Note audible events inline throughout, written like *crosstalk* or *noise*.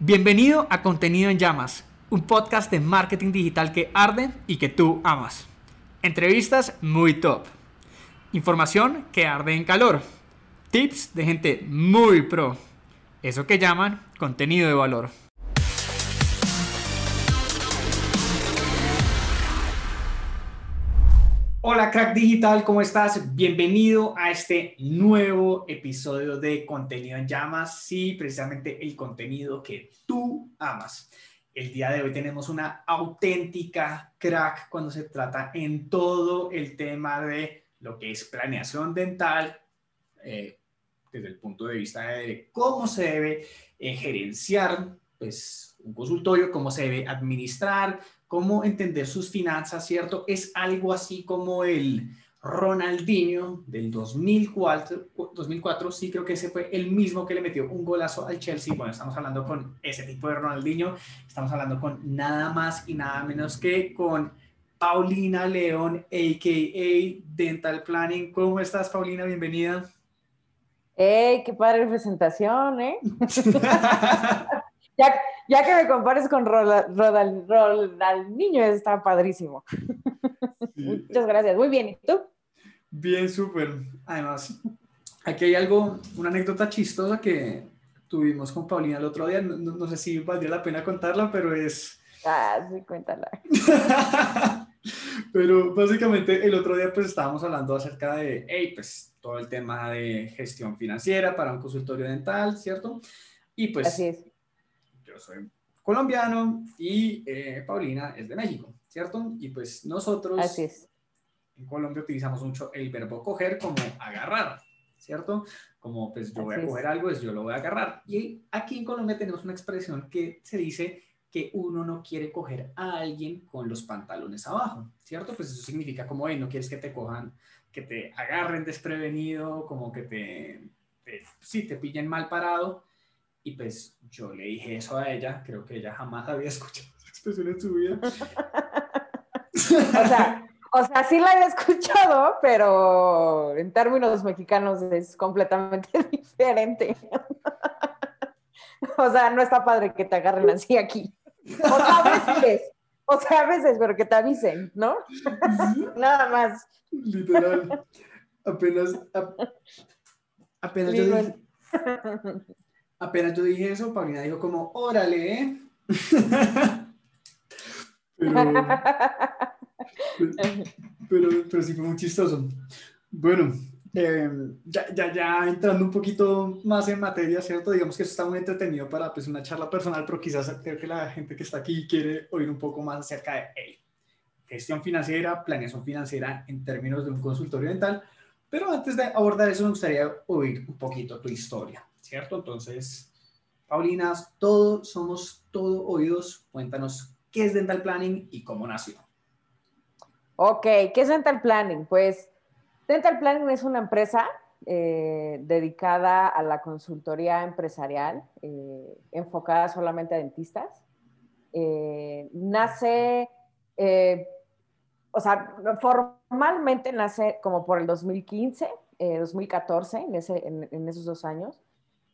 Bienvenido a Contenido en Llamas, un podcast de marketing digital que arde y que tú amas. Entrevistas muy top. Información que arde en calor. Tips de gente muy pro. Eso que llaman contenido de valor. Hola crack digital, ¿cómo estás? Bienvenido a este nuevo episodio de Contenido en Llamas. Sí, precisamente el contenido que tú amas. El día de hoy tenemos una auténtica crack cuando se trata en todo el tema de lo que es planeación dental, eh, desde el punto de vista de cómo se debe eh, gerenciar pues, un consultorio, cómo se debe administrar, cómo entender sus finanzas, ¿cierto? Es algo así como el Ronaldinho del 2004, 2004, sí creo que ese fue el mismo que le metió un golazo al Chelsea. Bueno, estamos hablando con ese tipo de Ronaldinho, estamos hablando con nada más y nada menos que con Paulina León, a.k.a. Dental Planning. ¿Cómo estás, Paulina? Bienvenida. ¡Ey, qué padre presentación, eh! *laughs* *laughs* ya, ya, que me compares con Ronaldinho, está padrísimo. Muchas gracias. Muy bien, ¿y tú? Bien, súper. Además, aquí hay algo, una anécdota chistosa que tuvimos con Paulina el otro día. No, no sé si valdría la pena contarla, pero es... Ah, sí, cuéntala. *laughs* Pero básicamente el otro día pues estábamos hablando acerca de, hey, pues todo el tema de gestión financiera para un consultorio dental, ¿cierto? Y pues Así es. Yo soy colombiano y eh, Paulina es de México, ¿cierto? Y pues nosotros Así es. en Colombia utilizamos mucho el verbo coger como agarrar, ¿cierto? Como pues yo voy Así a es. coger algo, es yo lo voy a agarrar. Y aquí en Colombia tenemos una expresión que se dice que uno no quiere coger a alguien con los pantalones abajo, ¿cierto? Pues eso significa como, hey, no quieres que te cojan, que te agarren desprevenido, como que te, te sí, te pillen mal parado. Y pues yo le dije eso a ella, creo que ella jamás había *laughs* escuchado esa expresión en su vida. O sea, o sea, sí la he escuchado, pero en términos mexicanos es completamente *laughs* diferente. O sea, no está padre que te agarren así aquí. O sea, a veces, o sea, a veces, pero que te avisen, ¿no? Nada más. Literal. Apenas, a- apenas, yo dije, apenas yo dije eso, Paulina dijo como, órale, ¿eh? *laughs* pero, pero, pero sí fue muy chistoso. Bueno, eh, ya, ya, ya entrando un poquito más en materia, ¿cierto? Digamos que eso está muy entretenido para pues, una charla personal, pero quizás creo que la gente que está aquí quiere oír un poco más acerca de hey, gestión financiera, planeación financiera en términos de un consultorio dental. Pero antes de abordar eso, me gustaría oír un poquito tu historia, ¿cierto? Entonces, Paulina, todos somos todo oídos. Cuéntanos qué es dental planning y cómo nació. Ok, ¿qué es Dental Planning? Pues Dental Planning es una empresa eh, dedicada a la consultoría empresarial, eh, enfocada solamente a dentistas. Eh, nace, eh, o sea, formalmente nace como por el 2015, eh, 2014, en, ese, en, en, esos dos años,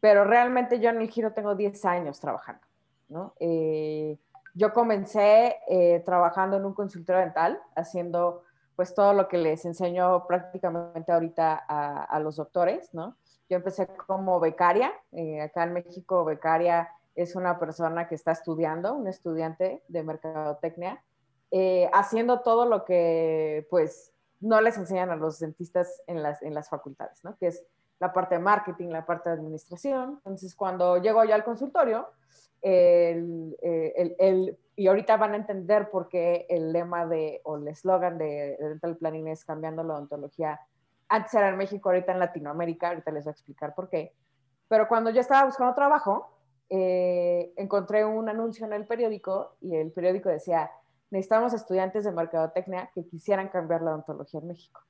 pero realmente yo en el giro tengo 10 años trabajando, ¿no? Eh, yo comencé eh, trabajando en un consultorio dental, haciendo pues todo lo que les enseño prácticamente ahorita a, a los doctores, ¿no? Yo empecé como becaria, eh, acá en México becaria es una persona que está estudiando, un estudiante de mercadotecnia, eh, haciendo todo lo que pues no les enseñan a los dentistas en las, en las facultades, ¿no? Que es la parte de marketing, la parte de administración. Entonces, cuando llego ya al consultorio, el, el, el, y ahorita van a entender por qué el lema de, o el eslogan de, de Dental Planning es cambiando la odontología. Antes era en México, ahorita en Latinoamérica, ahorita les voy a explicar por qué. Pero cuando yo estaba buscando trabajo, eh, encontré un anuncio en el periódico y el periódico decía, necesitamos estudiantes de mercadotecnia que quisieran cambiar la odontología en México.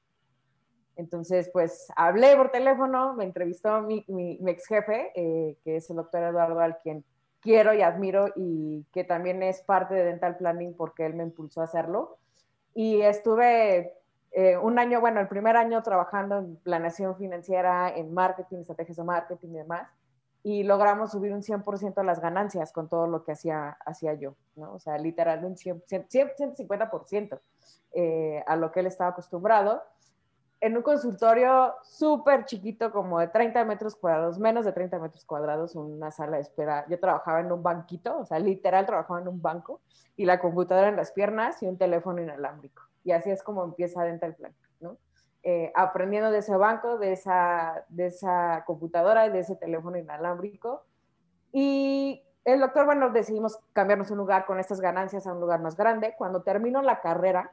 Entonces, pues hablé por teléfono, me entrevistó mi, mi, ex jefe, eh, que es el doctor Eduardo, al quien quiero y admiro y que también es parte de Dental Planning porque él me impulsó a hacerlo. Y estuve eh, un año, bueno, el primer año trabajando en planeación financiera, en marketing, estrategias de marketing y demás. y logramos subir un 100% las ganancias con todo lo que hacía, hacía yo, ¿no? O sea, literalmente un 100, 150% eh, a lo que él estaba acostumbrado. En un consultorio súper chiquito, como de 30 metros cuadrados, menos de 30 metros cuadrados, una sala de espera. Yo trabajaba en un banquito, o sea, literal trabajaba en un banco, y la computadora en las piernas y un teléfono inalámbrico. Y así es como empieza dentro del plan, ¿no? Eh, aprendiendo de ese banco, de esa, de esa computadora y de ese teléfono inalámbrico. Y el doctor, bueno, decidimos cambiarnos un lugar con estas ganancias a un lugar más grande. Cuando termino la carrera,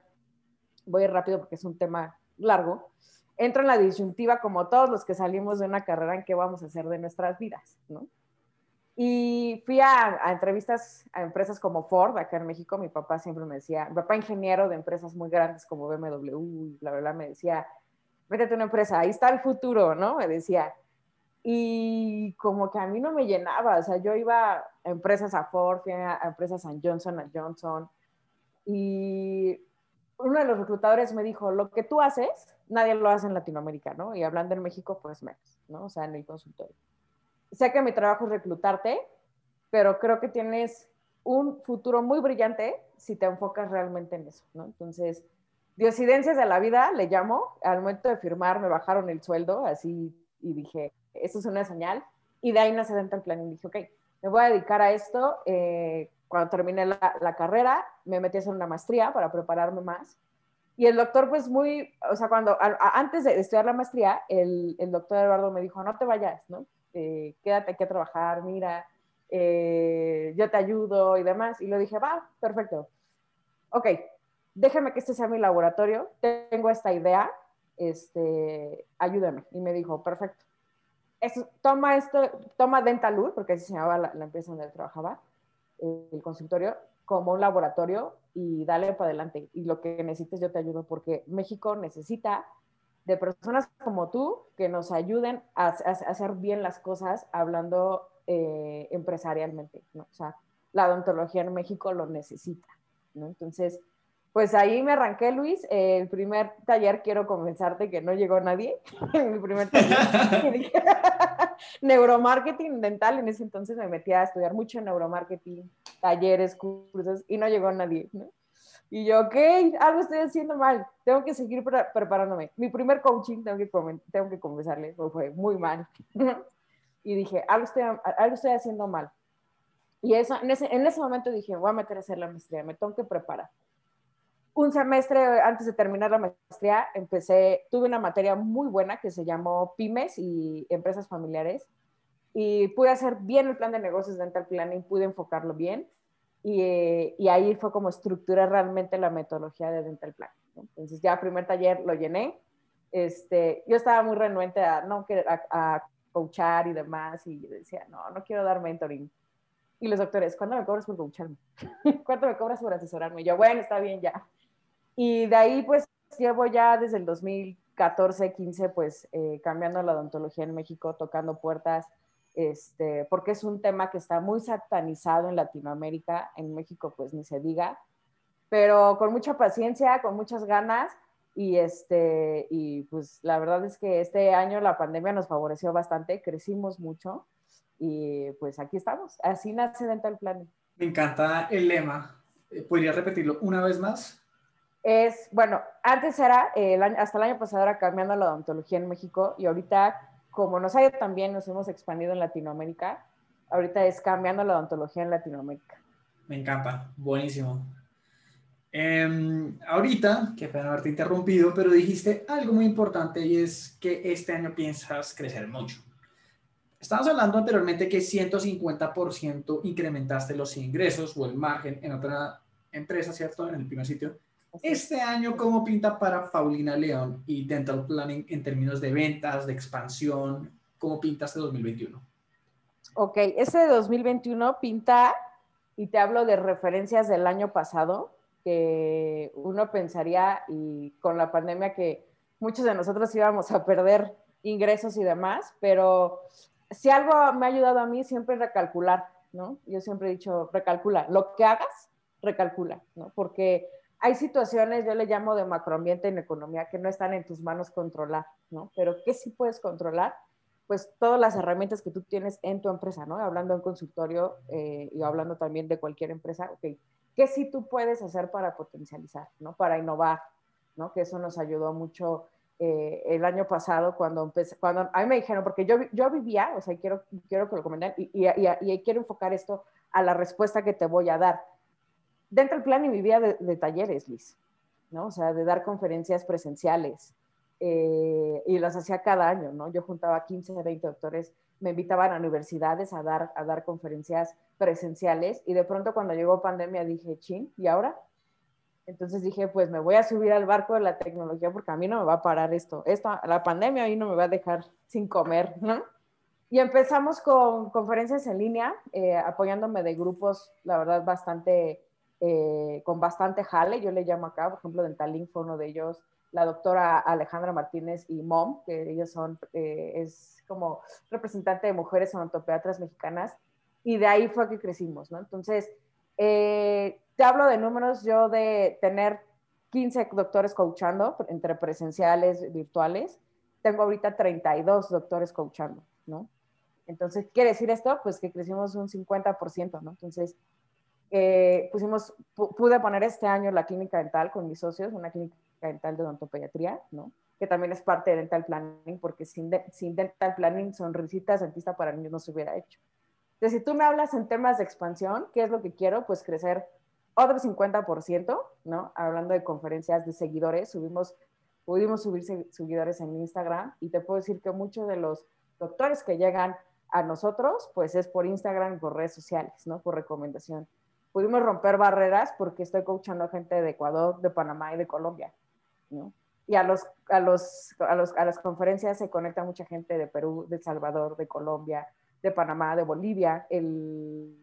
voy rápido porque es un tema largo, entro en la disyuntiva como todos los que salimos de una carrera en qué vamos a hacer de nuestras vidas, ¿no? Y fui a, a, entrevistas a empresas como Ford, acá en México, mi papá siempre me decía, mi papá ingeniero de empresas muy grandes como BMW, bla, bla, me decía, métete una empresa, ahí está el futuro, ¿no? Me decía. Y como que a mí no me llenaba, o sea, yo iba a empresas a Ford, a empresas a Johnson, a Johnson, y uno de los reclutadores me dijo, lo que tú haces, nadie lo hace en Latinoamérica, ¿no? Y hablando en México, pues menos, ¿no? O sea, en el consultorio. Sé que mi trabajo es reclutarte, pero creo que tienes un futuro muy brillante si te enfocas realmente en eso, ¿no? Entonces, diosidencias de la vida, le llamo. Al momento de firmar me bajaron el sueldo, así, y dije, eso es una señal. Y de ahí nace Dental Planning. Dije, ok, me voy a dedicar a esto. Eh, cuando terminé la, la, carrera, me metí a hacer una maestría para prepararme más. Y el doctor, pues muy, o sea, cuando, a, antes de estudiar la maestría, el, el, doctor Eduardo me dijo, no te vayas, ¿no? Eh, quédate aquí a trabajar, mira, eh, yo te ayudo y demás. Y lo dije, va, perfecto. Ok, déjeme que este sea mi laboratorio, tengo esta idea, este, ayúdame. Y me dijo, perfecto. toma esto, toma Dentalur, porque así se llamaba la, empresa donde él trabajaba, el consultorio, como un laboratorio y dale para adelante. Y lo que necesites yo te ayudo, porque México necesita de personas como tú que nos ayuden a, hacer bien las cosas hablando eh, empresarialmente, ¿no? O sea, la odontología en México lo necesita, ¿no? Entonces, pues ahí me arranqué, Luis. el primer taller, quiero convencerte que no llegó nadie. *laughs* el primer taller. *laughs* *laughs* neuromarketing dental. En ese entonces me metí a estudiar mucho neuromarketing, talleres, cursos, y no llegó nadie. Y yo, ok, algo estoy haciendo mal. Tengo que seguir preparándome. Mi primer coaching, tengo que, tengo que confesarle, fue muy mal. y dije, algo estoy, algo estoy haciendo mal. Y eso, en, ese, en ese momento dije, voy a meter a hacer la maestría, me tengo que preparar un semestre antes de terminar la maestría, empecé, tuve una materia muy buena que se llamó Pymes y Empresas Familiares y pude hacer bien el plan de negocios de Dental Planning, pude enfocarlo bien y, y ahí fue como estructurar realmente la metodología de Dental Planning. Entonces ya primer taller lo llené. Este, yo estaba muy renuente a, no, a, a coachar y demás y decía, no, no quiero dar mentoring. Y los doctores, ¿cuánto me cobras por coacharme? *laughs* ¿Cuánto me cobras por asesorarme? Y yo, bueno, está bien, ya. Y de ahí pues llevo ya desde el 2014, 15 pues eh, cambiando la odontología en México, tocando puertas, este, porque es un tema que está muy satanizado en Latinoamérica, en México pues ni se diga, pero con mucha paciencia, con muchas ganas y este y pues la verdad es que este año la pandemia nos favoreció bastante, crecimos mucho y pues aquí estamos, así nace Dental Planning. Me encanta el lema. ¿Podría repetirlo una vez más? Es, bueno, antes era, hasta el año pasado era cambiando la odontología en México y ahorita, como nos ha ido también, nos hemos expandido en Latinoamérica, ahorita es cambiando la odontología en Latinoamérica. Me encanta, buenísimo. Em, ahorita, que pena haberte interrumpido, pero dijiste algo muy importante y es que este año piensas crecer mucho. Estábamos hablando anteriormente que 150% incrementaste los ingresos o el margen en otra empresa, ¿cierto? En el primer sitio. Este año, ¿cómo pinta para Paulina León y Dental Planning en términos de ventas, de expansión? ¿Cómo pinta este 2021? Ok, este 2021 pinta, y te hablo de referencias del año pasado, que uno pensaría, y con la pandemia, que muchos de nosotros íbamos a perder ingresos y demás, pero si algo me ha ayudado a mí siempre es recalcular, ¿no? Yo siempre he dicho, recalcula, lo que hagas, recalcula, ¿no? Porque hay situaciones, yo le llamo de macroambiente en economía, que no están en tus manos controlar, ¿no? Pero ¿qué sí puedes controlar? pues todas las herramientas que tú tienes en tu empresa, ¿no? Hablando en consultorio eh, y hablando también de cualquier empresa, ok, ¿qué sí tú puedes hacer para potencializar, ¿no? Para innovar, ¿no? Que eso nos ayudó mucho eh, el año pasado cuando empecé, cuando a mí me dijeron, porque yo, yo vivía, o sea, quiero, quiero que lo comenten, y, y, y, quiero enfocar esto a la respuesta que te voy a dar. Dentro del plan y vivía de, de talleres, Liz, ¿no? O sea, de dar conferencias presenciales, eh, y las hacía cada año, ¿no? Yo juntaba 15, 20 doctores, me invitaban a universidades a dar, a dar conferencias presenciales y de pronto cuando llegó pandemia dije, chin, ¿y ahora? Entonces dije, pues me voy a subir al barco de la tecnología porque a mí no me va a parar esto. esto la pandemia a mí no me va a dejar sin comer, ¿no? Y empezamos con conferencias en línea, eh, apoyándome de grupos, la verdad, bastante, eh, con bastante jale. Yo le llamo acá, por ejemplo, Dentalink fue uno de ellos, la doctora Alejandra Martínez y MOM, que ellos son, eh, es como representante de mujeres odontopediatras mexicanas, y de ahí fue que crecimos, ¿no? Entonces, eh, te hablo de números yo de tener 15 doctores coachando entre presenciales, virtuales, tengo ahorita 32 doctores coachando, ¿no? Entonces, ¿qué quiere decir esto? Pues que crecimos un 50%, ¿no? Entonces, eh, pusimos, pude poner este año la clínica dental con mis socios, una clínica dental de odontopediatría, ¿no? Que también es parte de dental planning, porque sin, sin dental planning, sonrisita dentista para niños no se hubiera hecho. Entonces, si tú me hablas en temas de expansión, ¿qué es lo que quiero? Pues crecer otro 50%, ¿no? Hablando de conferencias de seguidores, subimos, pudimos subir seguidores en Instagram y te puedo decir que muchos de los doctores que llegan a nosotros, pues es por Instagram y por redes sociales, ¿no? Por recomendación. Pudimos romper barreras porque estoy coachando a gente de Ecuador, de Panamá y de Colombia. Y a, los, a, los, a, los, a las conferencias se conecta mucha gente de Perú, de El Salvador, de Colombia, de Panamá, de Bolivia. El,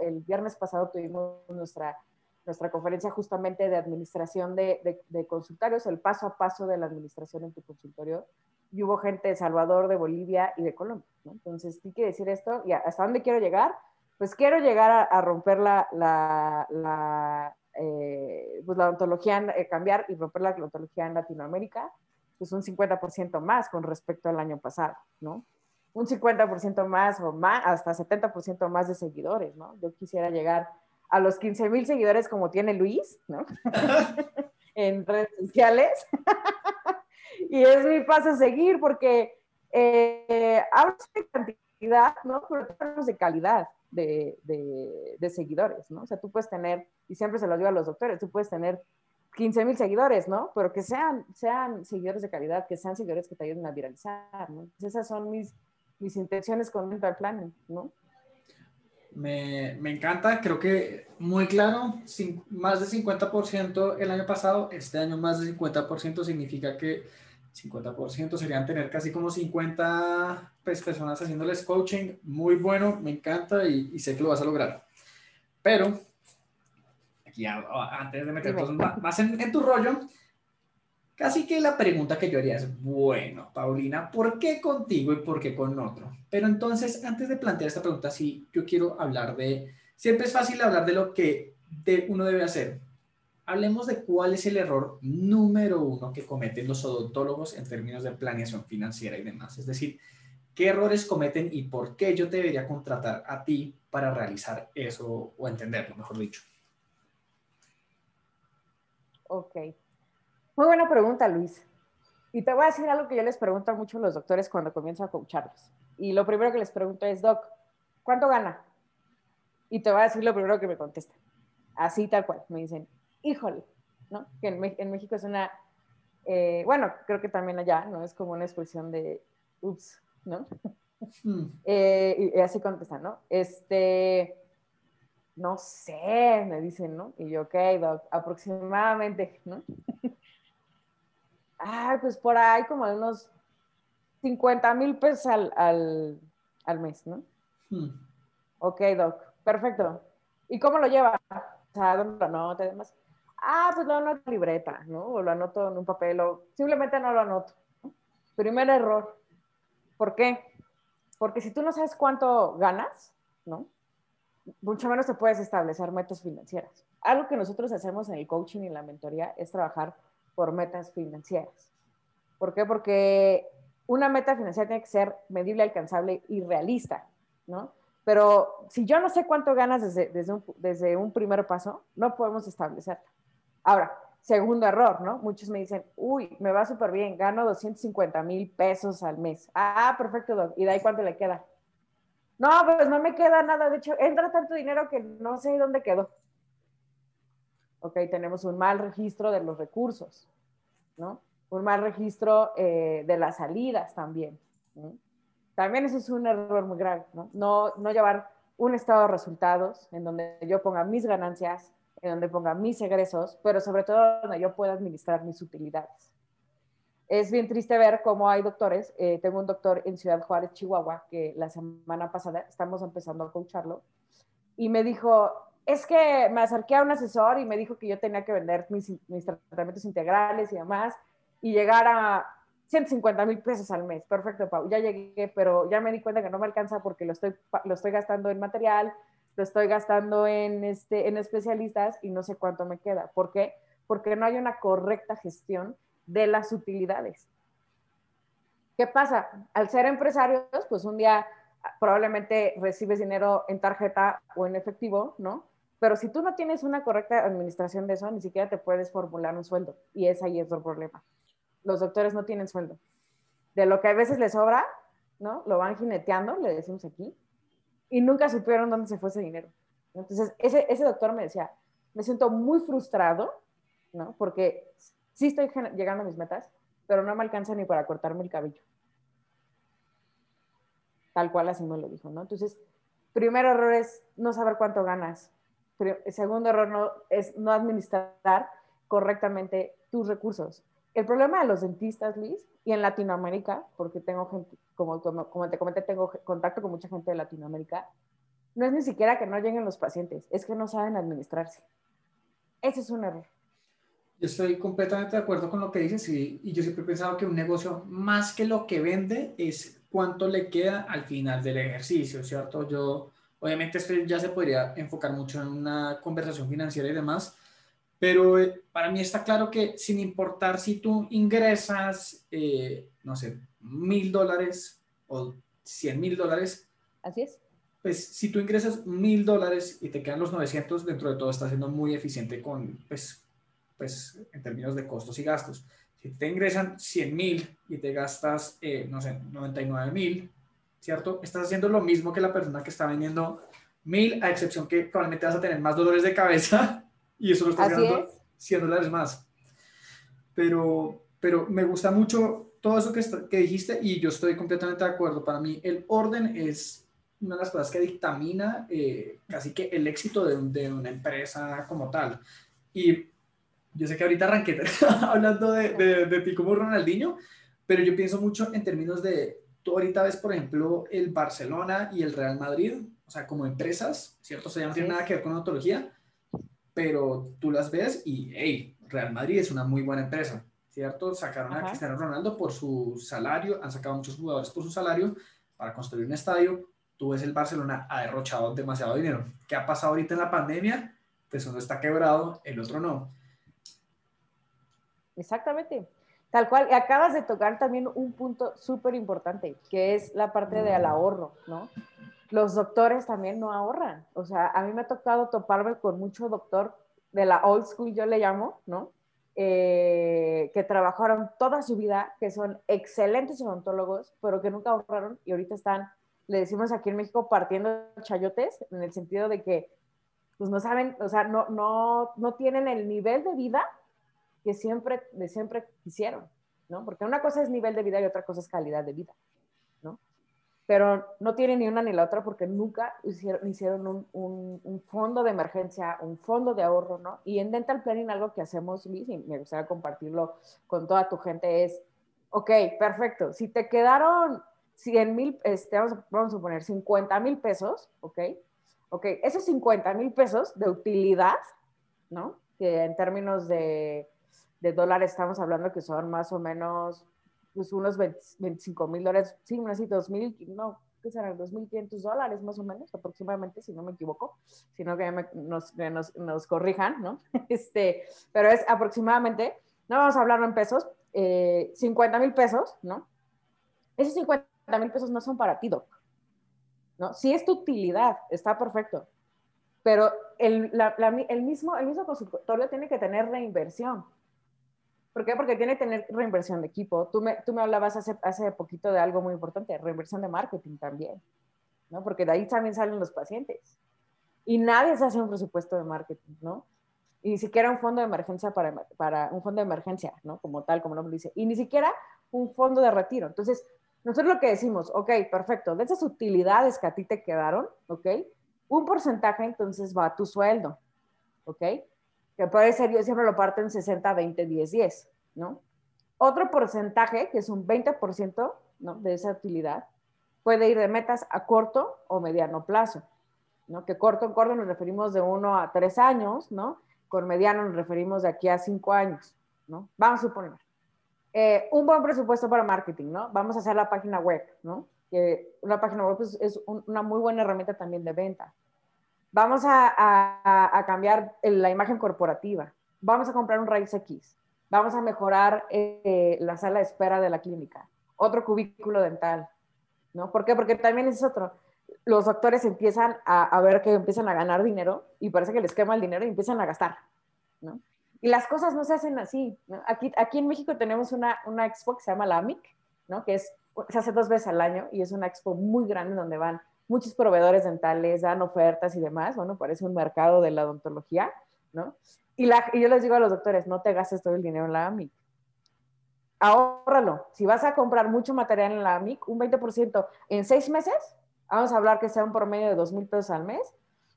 el viernes pasado tuvimos nuestra, nuestra conferencia justamente de administración de, de, consultorios, el paso a paso de la administración en tu consultorio. Y hubo gente de Salvador, de Bolivia y de Colombia. Entonces, ¿qué quiere decir esto? ¿Y hasta dónde quiero llegar? Pues quiero llegar a, a romper la, la, la, eh, pues la ontología, eh, cambiar y romper la ontología en Latinoamérica, pues un 50% más con respecto al año pasado, ¿no? Un 50% más o más, hasta 70% más de seguidores, ¿no? Yo quisiera llegar a los 15 mil seguidores como tiene Luis, ¿no? *laughs* en redes sociales. *laughs* y es mi paso a seguir porque eh, de cantidad, ¿no? Pero hablamos de calidad de, de, seguidores, ¿no? O sea, tú puedes tener, y siempre se lo digo a los doctores, tú puedes tener 15 mil seguidores, ¿no? Pero que sean, sean seguidores de calidad, que sean seguidores que te ayuden a viralizar, ¿no? esas son mis, mis intenciones con Mental Planning, ¿no? Me, me, encanta, creo que muy claro, sin, más de 50% el año pasado, este año más de 50% significa que 50% serían tener casi como 50 pues, personas haciéndoles coaching. Muy bueno, me encanta y, sé que lo vas a lograr. Pero, aquí antes de meternos más, en, tu rollo, casi que la pregunta que yo haría es, bueno, Paulina, ¿por qué contigo y por qué con otro? Pero entonces, antes de plantear esta pregunta, sí, yo quiero hablar de, siempre es fácil hablar de lo que uno debe hacer, hablemos de cuál es el error número uno que cometen los odontólogos en términos de planeación financiera y demás. Es decir, qué errores cometen y por qué yo te debería contratar a ti para realizar eso o entenderlo, mejor dicho. Ok. Muy buena pregunta, Luis. Y te voy a decir algo que yo les pregunto a muchos los doctores cuando comienzo a coacharlos. Y lo primero que les pregunto es, Doc, ¿cuánto gana? Y te voy a decir lo primero que me contestan. Así tal cual. Me dicen, híjole, ¿no? Que en, México es una, eh, bueno, creo que también allá, ¿no? Es como una expresión de, ups, ¿no? Hmm. *laughs* Eh, y, así contestan, ¿no? Este, no sé, me dicen, ¿no? Y yo, ok, doc, aproximadamente, ¿no? *laughs* ah, pues por ahí como unos 50 mil pesos al, al, mes, ¿no? Hmm. Ok, doc, perfecto. ¿Y cómo lo lleva? O sea, ¿dónde lo anota y demás? Ah, pues lo anoto en libreta, ¿no? O lo anoto en un papel, o simplemente no lo anoto. Primer error. ¿Por qué? Porque si tú no sabes cuánto ganas, ¿no? Mucho menos te puedes establecer metas financieras. Algo que nosotros hacemos en el coaching y la mentoría es trabajar por metas financieras. ¿Por qué? Porque una meta financiera tiene que ser medible, alcanzable y realista, ¿no? Pero si yo no sé cuánto ganas desde, desde, un, desde un primer paso, no podemos establecerla. Ahora, segundo error, ¿no? Muchos me dicen, uy, me va súper bien, gano 250 mil pesos al mes. Ah, perfecto, Doc. ¿Y de ahí cuánto le queda? No, pues no me queda nada. De hecho, entra tanto dinero que no sé dónde quedó. Ok, tenemos un mal registro de los recursos, ¿no? Un mal registro eh, de las salidas también. También eso es un error muy grave, ¿no? ¿no? No llevar un estado de resultados en donde yo ponga mis ganancias, donde ponga mis egresos, pero sobre todo donde yo pueda administrar mis utilidades. Es bien triste ver cómo hay doctores, eh, tengo un doctor en Ciudad Juárez, Chihuahua, que la semana pasada estamos empezando a coacharlo, y me dijo, es que me acerqué a un asesor y me dijo que yo tenía que vender mis, tratamientos integrales y demás, y llegar a 150 mil pesos al mes. Perfecto, Pau. Ya llegué, pero ya me di cuenta que no me alcanza porque lo estoy gastando en material, lo estoy gastando en, este, en especialistas y no sé cuánto me queda. ¿Por qué? Porque no hay una correcta gestión de las utilidades. ¿Qué pasa? Al ser empresarios, pues un día probablemente recibes dinero en tarjeta o en efectivo, ¿no? Pero si tú no tienes una correcta administración de eso, ni siquiera te puedes formular un sueldo. Y es ahí es el problema. Los doctores no tienen sueldo. De lo que a veces les sobra, ¿no? Lo van jineteando, le decimos aquí, y nunca supieron dónde se fue ese dinero. Entonces, ese, ese doctor me decía, me siento muy frustrado, ¿no? Porque sí estoy llegando a mis metas, pero no me alcanza ni para cortarme el cabello. Tal cual así me lo dijo, ¿no? Entonces, primer error es no saber cuánto ganas. segundo error no, es no administrar correctamente tus recursos. El problema de los dentistas, Liz, y en Latinoamérica, porque tengo gente, como, como, te comenté, tengo contacto con mucha gente de Latinoamérica, no es ni siquiera que no lleguen los pacientes, es que no saben administrarse. Ese es un error. Yo estoy completamente de acuerdo con lo que dices y, y, yo siempre he pensado que un negocio, más que lo que vende, es cuánto le queda al final del ejercicio, ¿cierto? Yo, obviamente, esto ya se podría enfocar mucho en una conversación financiera y demás, pero eh, para mí está claro que sin importar si tú ingresas, eh, no sé, mil dólares o cien mil dólares. Así es. Pues si tú ingresas mil dólares y te quedan los 900, dentro de todo estás siendo muy eficiente con, pues, pues en términos de costos y gastos. Si te ingresan 100 mil y te gastas, eh, no sé, 99 mil, ¿cierto? Estás haciendo lo mismo que la persona que está vendiendo mil, a excepción que probablemente vas a tener más dolores de cabeza y eso lo está ganando 100 dólares más. Pero, pero me gusta mucho todo eso que, que dijiste y yo estoy completamente de acuerdo. Para mí el orden es una de las cosas que dictamina eh, casi que el éxito de, de, una empresa como tal. Y yo sé que ahorita arranqué *laughs* hablando de, de, de, ti como Ronaldinho, pero yo pienso mucho en términos de, tú ahorita ves, por ejemplo, el Barcelona y el Real Madrid, o sea, como empresas, ¿cierto? O sea, ya no tiene nada que ver con ontología, pero tú las ves y, hey, Real Madrid es una muy buena empresa, ¿cierto? Sacaron a Cristiano Ronaldo por su salario, han sacado muchos jugadores por su salario para construir un estadio. Tú ves el Barcelona ha derrochado demasiado dinero. ¿Qué ha pasado ahorita en la pandemia? Pues uno está quebrado, el otro no. Exactamente. Tal cual, acabas de tocar también un punto súper importante, que es la parte del ahorro, ¿no? Los doctores también no ahorran. O sea, a mí me ha tocado toparme con mucho doctor de la old school, yo le llamo, ¿no? Eh, que trabajaron toda su vida, que son excelentes odontólogos, pero que nunca ahorraron y ahorita están, le decimos aquí en México, partiendo chayotes, en el sentido de que pues no saben, o sea, no, no, no tienen el nivel de vida que siempre, de siempre quisieron, ¿no? Porque una cosa es nivel de vida y otra cosa es calidad de vida pero no tienen ni una ni la otra porque nunca hicieron, hicieron un, un, fondo de emergencia, un fondo de ahorro, ¿no? Y en Dental Planning algo que hacemos, y me gustaría compartirlo con toda tu gente, es, ok, perfecto, si te quedaron 100 mil, este, vamos, a, vamos a poner 50 mil pesos, ok, ok, esos 50 mil pesos de utilidad, ¿no? Que en términos de, de dólares estamos hablando que son más o menos pues unos 25 mil dólares, sí, unos 2 mil, no, ¿qué serán? 2.500 dólares más o menos, aproximadamente, si no me equivoco, sino que nos, nos, nos, corrijan, ¿no? *laughs* Este, pero es aproximadamente, no vamos a hablarlo en pesos, eh, 50 mil pesos, ¿no? esos 50 mil pesos no son para ti, Doc. ¿no? Si es tu utilidad, está perfecto. Pero el, el, mismo, el mismo consultorio tiene que tener reinversión. ¿Por qué? Porque tiene que tener reinversión de equipo. Tú me, tú me hablabas hace, hace poquito de algo muy importante, reinversión de marketing también, ¿no? Porque de ahí también salen los pacientes. Y nadie se hace un presupuesto de marketing, ¿no? Y ni siquiera un fondo de emergencia para, para un fondo de emergencia, ¿no? Como tal, como lo dice. Y ni siquiera un fondo de retiro. Entonces, nosotros lo que decimos, ok, perfecto, de esas utilidades que a ti te quedaron, ok, un porcentaje entonces va a tu sueldo, ok, que puede ser, yo siempre lo parto en 60, 20, 10, 10, ¿no? Otro porcentaje, que es un 20%, ¿no? De esa utilidad, puede ir de metas a corto o mediano plazo, ¿no? Que corto en corto nos referimos de 1 a 3 años, ¿no? Con mediano nos referimos de aquí a 5 años, ¿no? Vamos a suponer. Eh, un buen presupuesto para marketing, ¿no? Vamos a hacer la página web, ¿no? Que una página web es, una muy buena herramienta también de venta. Vamos a, cambiar la imagen corporativa. Vamos a comprar un raíz X. Vamos a mejorar eh, la sala de espera de la clínica. Otro cubículo dental, ¿no? ¿Por qué? Porque también es otro. Los doctores empiezan a, ver que empiezan a ganar dinero y parece que les quema el dinero y empiezan a gastar, ¿no? Y las cosas no se hacen así. Aquí, aquí en México tenemos una, una expo que se llama la AMIC, ¿no? que es, se hace dos veces al año y es una expo muy grande donde van muchos proveedores dentales, dan ofertas y demás. Bueno, parece un mercado de la odontología, ¿no? Y, la, y yo les digo a los doctores, no te gastes todo el dinero en la AMIC. Ahórralo. Si vas a comprar mucho material en la AMIC, un 20% en seis meses, vamos a hablar que sea un promedio de dos mil pesos al mes,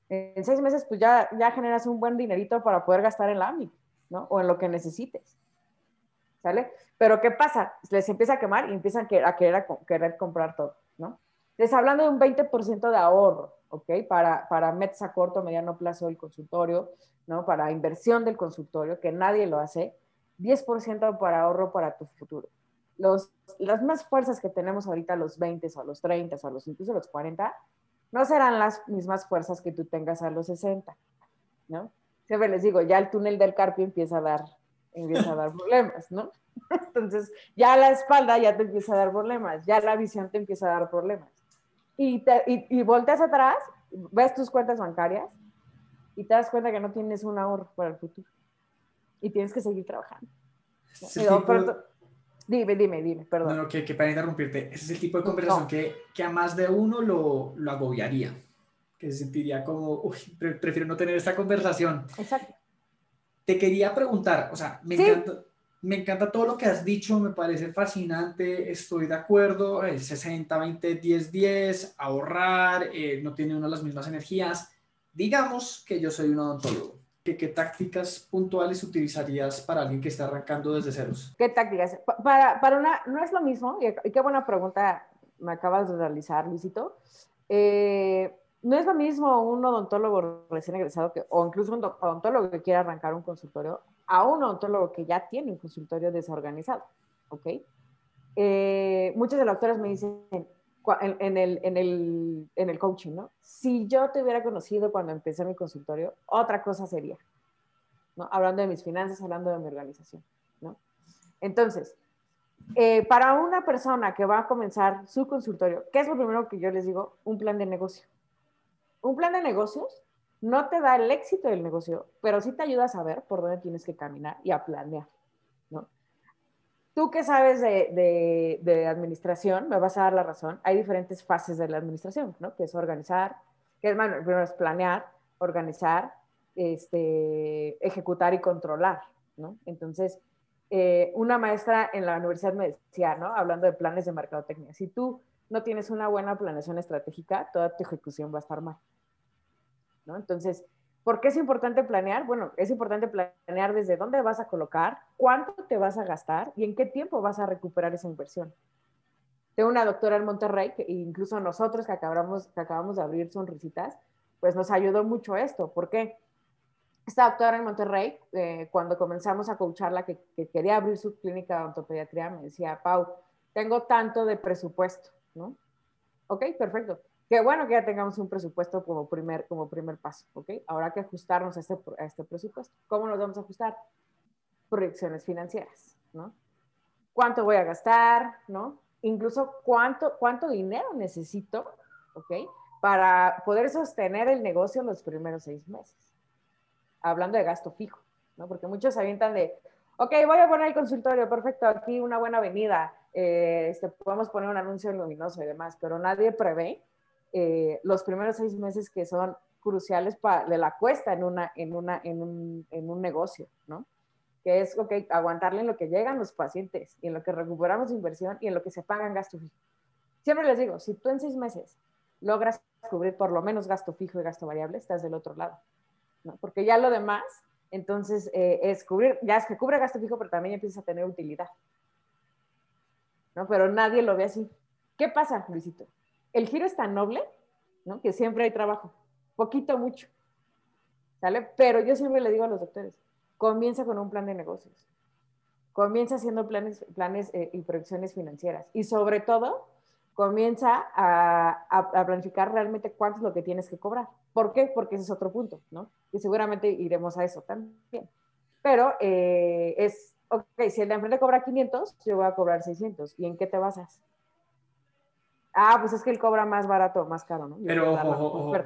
en seis meses pues ya, ya generas un buen dinerito para poder gastar en la AMIC. ¿no? O en lo que necesites. ¿Sale? Pero ¿qué pasa? Les empieza a quemar y empiezan a querer, a querer comprar todo, ¿no? Les hablando de un 20% de ahorro, ¿ok? Para, para metas a corto, mediano plazo del consultorio, ¿no? Para inversión del consultorio, que nadie lo hace. 10% para ahorro para tu futuro. Los, las más fuerzas que tenemos ahorita a los 20 o a los 30 o a los incluso a los 40, no serán las mismas fuerzas que tú tengas a los 60, ¿no? siempre les digo, ya el túnel del carpio empieza a dar, empieza a dar *laughs* problemas, ¿no? *laughs* Entonces, ya la espalda ya te empieza a dar problemas, ya la visión te empieza a dar problemas. Y, te, y, volteas atrás, ves tus cuentas bancarias y te das cuenta que no tienes un ahorro para el futuro. Y tienes que seguir trabajando. dime, dime, dime, perdón. No, no, que, para interrumpirte, ese es el tipo de conversación que, que, a más de uno lo, lo agobiaría que se sentiría como, uy, prefiero no tener esta conversación. Exacto. Te quería preguntar, o sea, me, encanta, me encanta todo lo que has dicho, me parece fascinante, estoy de acuerdo, el 60, 20, 10, 10, ahorrar, eh, no tiene de las mismas energías. Digamos que yo soy un odontólogo. ¿Qué, ¿Qué, tácticas puntuales utilizarías para alguien que está arrancando desde ceros? ¿Qué tácticas? Para, para una, no es lo mismo, y qué buena pregunta me acabas de realizar, Luisito. Eh, no es lo mismo un odontólogo recién egresado que, o incluso un odontólogo que quiere arrancar un consultorio a un odontólogo que ya tiene un consultorio desorganizado, ¿ok? Eh, muchos de los doctores me dicen en, el, en, el, en el coaching, ¿no? Si yo te hubiera conocido cuando empecé mi consultorio, otra cosa sería, ¿no? Hablando de mis finanzas, hablando de mi organización, ¿no? Entonces, eh, para una persona que va a comenzar su consultorio, ¿qué es lo primero que yo les digo? Un plan de negocio un plan de negocios no te da el éxito del negocio, pero sí te ayuda a saber por dónde tienes que caminar y a planear, ¿no? Tú que sabes de, administración, me vas a dar la razón, hay diferentes fases de la administración, ¿no? Que es organizar, que es, bueno, primero es planear, organizar, este, ejecutar y controlar, ¿no? Entonces, eh, una maestra en la universidad me decía, ¿no? Hablando de planes de mercadotecnia, si tú no tienes una buena planeación estratégica, toda tu ejecución va a estar mal. ¿No? Entonces, ¿por qué es importante planear? Bueno, es importante planear desde dónde vas a colocar, cuánto te vas a gastar y en qué tiempo vas a recuperar esa inversión. Tengo una doctora en Monterrey, que incluso nosotros que acabamos, que acabamos de abrir Sonrisitas, pues nos ayudó mucho esto. ¿Por qué? Esta doctora en Monterrey, eh, cuando comenzamos a coacharla que, que quería abrir su clínica de ontopediatría, me decía, Pau, tengo tanto de presupuesto ¿no? Ok, perfecto. Qué bueno que ya tengamos un presupuesto como primer, como primer paso, ¿ok? Ahora que ajustarnos a este, a este presupuesto. ¿Cómo nos vamos a ajustar? Proyecciones financieras, ¿no? ¿Cuánto voy a gastar, ¿no? incluso cuánto, cuánto dinero necesito, ¿ok? Para poder sostener el negocio los primeros seis meses. Hablando de gasto fijo, ¿no? Porque muchos se avientan de, ok, voy a poner el consultorio, perfecto, aquí una buena avenida, eh, este, podemos poner un anuncio luminoso y demás, pero nadie prevé eh, los primeros seis meses que son cruciales para de la cuesta en, una, en, una, en, un, en un negocio, ¿no? Que es, aguantarle en lo que llegan los pacientes y en lo que recuperamos inversión y en lo que se pagan gasto fijo. Siempre les digo, si tú en seis meses logras cubrir por lo menos gasto fijo y gasto variable, estás del otro lado, ¿no? Porque ya lo demás entonces, eh, es cubrir, ya es que cubre gasto fijo, pero también empieza a tener utilidad. ¿no? Pero nadie lo ve así. ¿Qué pasa, Luisito? El giro es tan noble, ¿no? Que siempre hay trabajo, poquito, mucho. ¿Sale? Pero yo siempre le digo a los doctores, comienza con un plan de negocios. Comienza haciendo planes, planes eh, y proyecciones financieras. Y sobre todo, comienza a, planificar realmente cuánto es lo que tienes que cobrar. ¿Por qué? Porque ese es otro punto, ¿no? Y seguramente iremos a eso también. Pero eh, es, ok, si el enfrente cobra 500, yo voy a cobrar 600. ¿Y en qué te basas? Ah, pues es que él cobra más barato, más caro, ¿no? Pero ojo, ojo,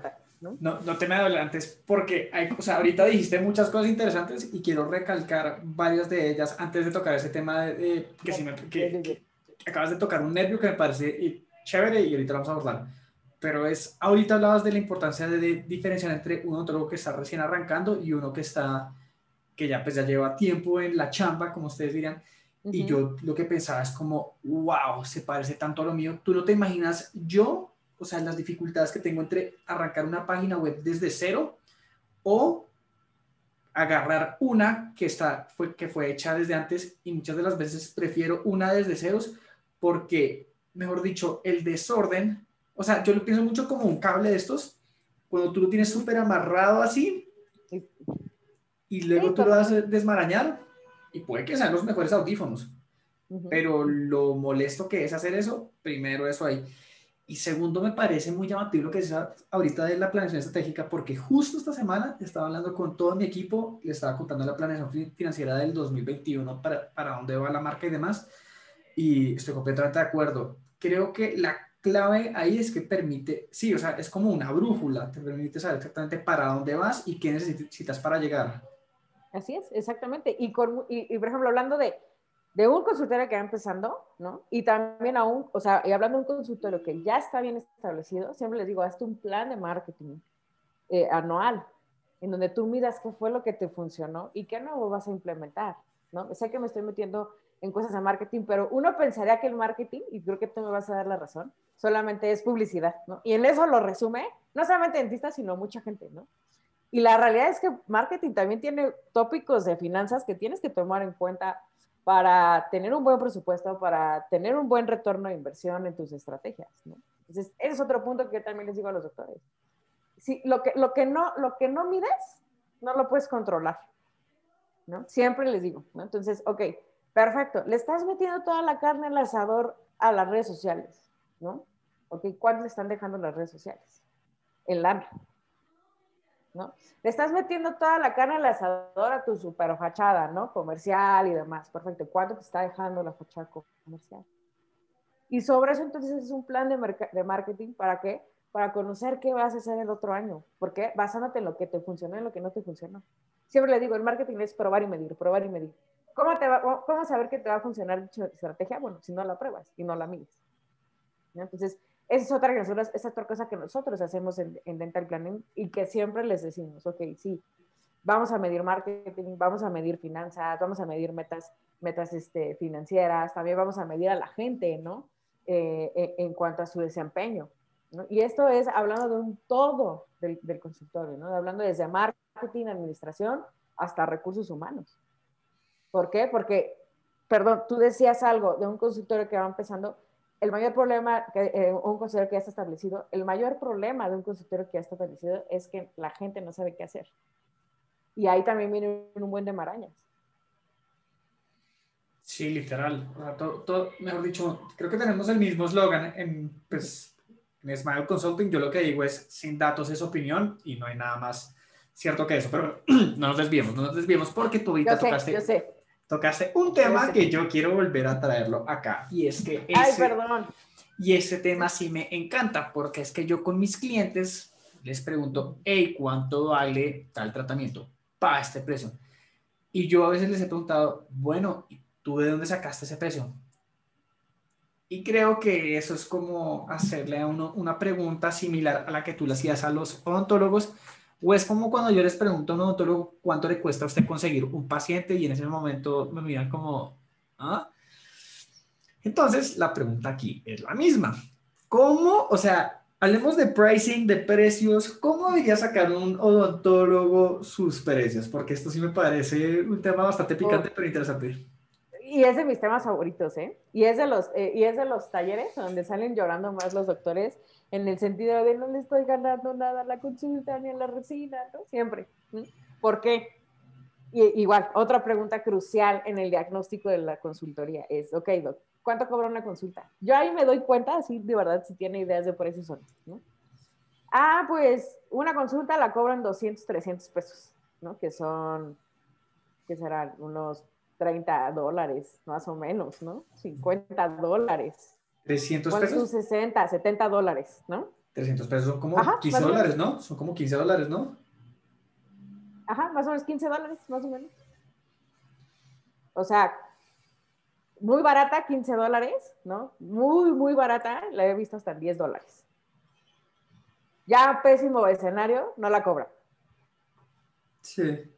¿no? ¿no? No, te me adelantes porque hay, o sea, ahorita dijiste muchas cosas interesantes y quiero recalcar varias de ellas antes de tocar ese tema de, que, si me, que, acabas de tocar un nervio que me parece chévere y ahorita lo vamos a abordar. Pero es, ahorita hablabas de la importancia de, diferenciar entre un odontólogo que está recién arrancando y uno que está, que ya pues ya lleva tiempo en la chamba, como ustedes Y yo lo que pensaba es como, wow, se parece tanto a lo mío. Tú no te imaginas yo, o sea, las dificultades que tengo entre arrancar una página web desde cero o agarrar una que, está, fue, que fue hecha desde antes y muchas de las veces prefiero una desde ceros porque, mejor dicho, el desorden, o sea, yo lo pienso mucho como un cable de estos, cuando tú lo tienes súper amarrado así y luego tú lo vas a desmarañar y puede que sean los mejores audífonos, pero lo molesto que es hacer eso, primero eso ahí. Y segundo, me parece muy llamativo lo que dice ahorita de la planeación estratégica, porque justo esta semana estaba hablando con todo mi equipo, le estaba contando la planeación financiera del 2021 para, para dónde va la marca y demás y estoy completamente de acuerdo. Creo que la clave ahí es que permite, sí, o sea, es como una brújula, te permite saber exactamente para dónde vas y qué necesitas para llegar. Así es, exactamente. Y, por ejemplo, hablando de, de un consultorio que va empezando, ¿no? Y también aún, o sea, y hablando de un consultorio que ya está bien establecido, siempre les digo, hazte un plan de marketing eh, anual, en donde tú midas qué fue lo que te funcionó y qué nuevo vas a implementar, ¿no? Sé que me estoy metiendo en cosas de marketing, pero uno pensaría que el marketing, y creo que tú me vas a dar la razón, solamente es publicidad, ¿no? Y en eso lo resume, no solamente dentistas, sino mucha gente, ¿no? Y la realidad es que marketing también tiene tópicos de finanzas que tienes que tomar en cuenta para tener un buen presupuesto, para tener un buen retorno de inversión en tus estrategias, ¿no? Entonces, ese es otro punto que también les digo a los doctores. Si, lo, que, lo, que no, lo que no mides, no lo puedes controlar, ¿no? Siempre les digo, ¿no? Entonces, ok, Perfecto. Le estás metiendo toda la carne al asador a las redes sociales, ¿no? Ok, ¿cuánto le están dejando las redes sociales? El lana, ¿no? Le estás metiendo toda la carne al asador a tu super fachada, ¿no? Comercial y demás. Perfecto. ¿Cuánto te está dejando la fachada comercial? Y sobre eso entonces es un plan de, de marketing. ¿Para qué? Para conocer qué vas a hacer el otro año. ¿Por qué? Basándote en lo que te funcionó y en lo que no te funcionó. Siempre le digo, el marketing es probar y medir, probar y medir. ¿Cómo, te va, ¿Cómo saber que te va a funcionar dicha estrategia? Bueno, si no la pruebas y no la mides. Entonces, esa es otra, cosa que nosotros hacemos en, Dental Planning y que siempre les decimos, ok, sí, vamos a medir marketing, vamos a medir finanzas, vamos a medir metas, metas este, financieras, también vamos a medir a la gente, ¿no? Eh, eh, en cuanto a su desempeño. Y esto es hablando de un todo del, del consultorio, ¿no? Hablando desde marketing, administración, hasta recursos humanos. ¿Por qué? Porque, perdón, tú decías algo de un consultorio que va empezando. El mayor problema, que eh, un consultorio que ya está establecido, el mayor problema de un consultorio que ya está establecido es que la gente no sabe qué hacer. Y ahí también viene un buen de marañas. Sí, literal. todo, mejor dicho, creo que tenemos el mismo eslogan en, pues, en Smile Consulting. Yo lo que digo es, sin datos es opinión y no hay nada más cierto que eso. Pero *clears throat* no nos desviemos, no nos desviemos porque tú ahorita yo sé, Yo sé tocaste un tema que yo quiero volver a traerlo acá y es que Ay, perdón. Y ese tema sí me encanta porque es que yo con mis clientes les pregunto, hey, ¿cuánto vale tal tratamiento para este precio? Y yo a veces les he preguntado, bueno, ¿tú de dónde sacaste ese precio? Y creo que eso es como hacerle a uno una pregunta similar a la que tú le hacías a los odontólogos, o es como cuando yo les pregunto a un odontólogo cuánto le cuesta a usted conseguir un paciente y en ese momento me miran como, ¿ah? Entonces, la pregunta aquí es la misma. ¿Cómo, o sea, hablemos de pricing, de precios, ¿cómo debería sacar un odontólogo sus precios? Porque esto sí me parece un tema bastante picante, pero interesante y es de mis temas favoritos, ¿eh? Y es de los, eh, y es de los talleres donde salen llorando más los doctores en el sentido de no le estoy ganando nada a la consulta ni a la resina, ¿no? Siempre. ¿Por qué? Y, igual, otra pregunta crucial en el diagnóstico de la consultoría es, ok, doc, ¿cuánto cobra una consulta? Yo ahí me doy cuenta, así de verdad, si tiene ideas de precios son, ¿no? Ah, pues una consulta la cobran 200, 300 pesos, ¿no? Que son, ¿qué serán? Unos 30 dólares, más o menos, ¿no? 50 dólares. 300 pesos. 60, 70 dólares, ¿no? 300 pesos son como 15 dólares, ¿no? Son como 15 dólares, ¿no? Ajá, más o menos 15 dólares, más o menos. O sea, muy barata, 15 dólares, ¿no? Muy, muy barata, la he visto hasta 10 dólares. Ya pésimo escenario, no la cobra. Sí.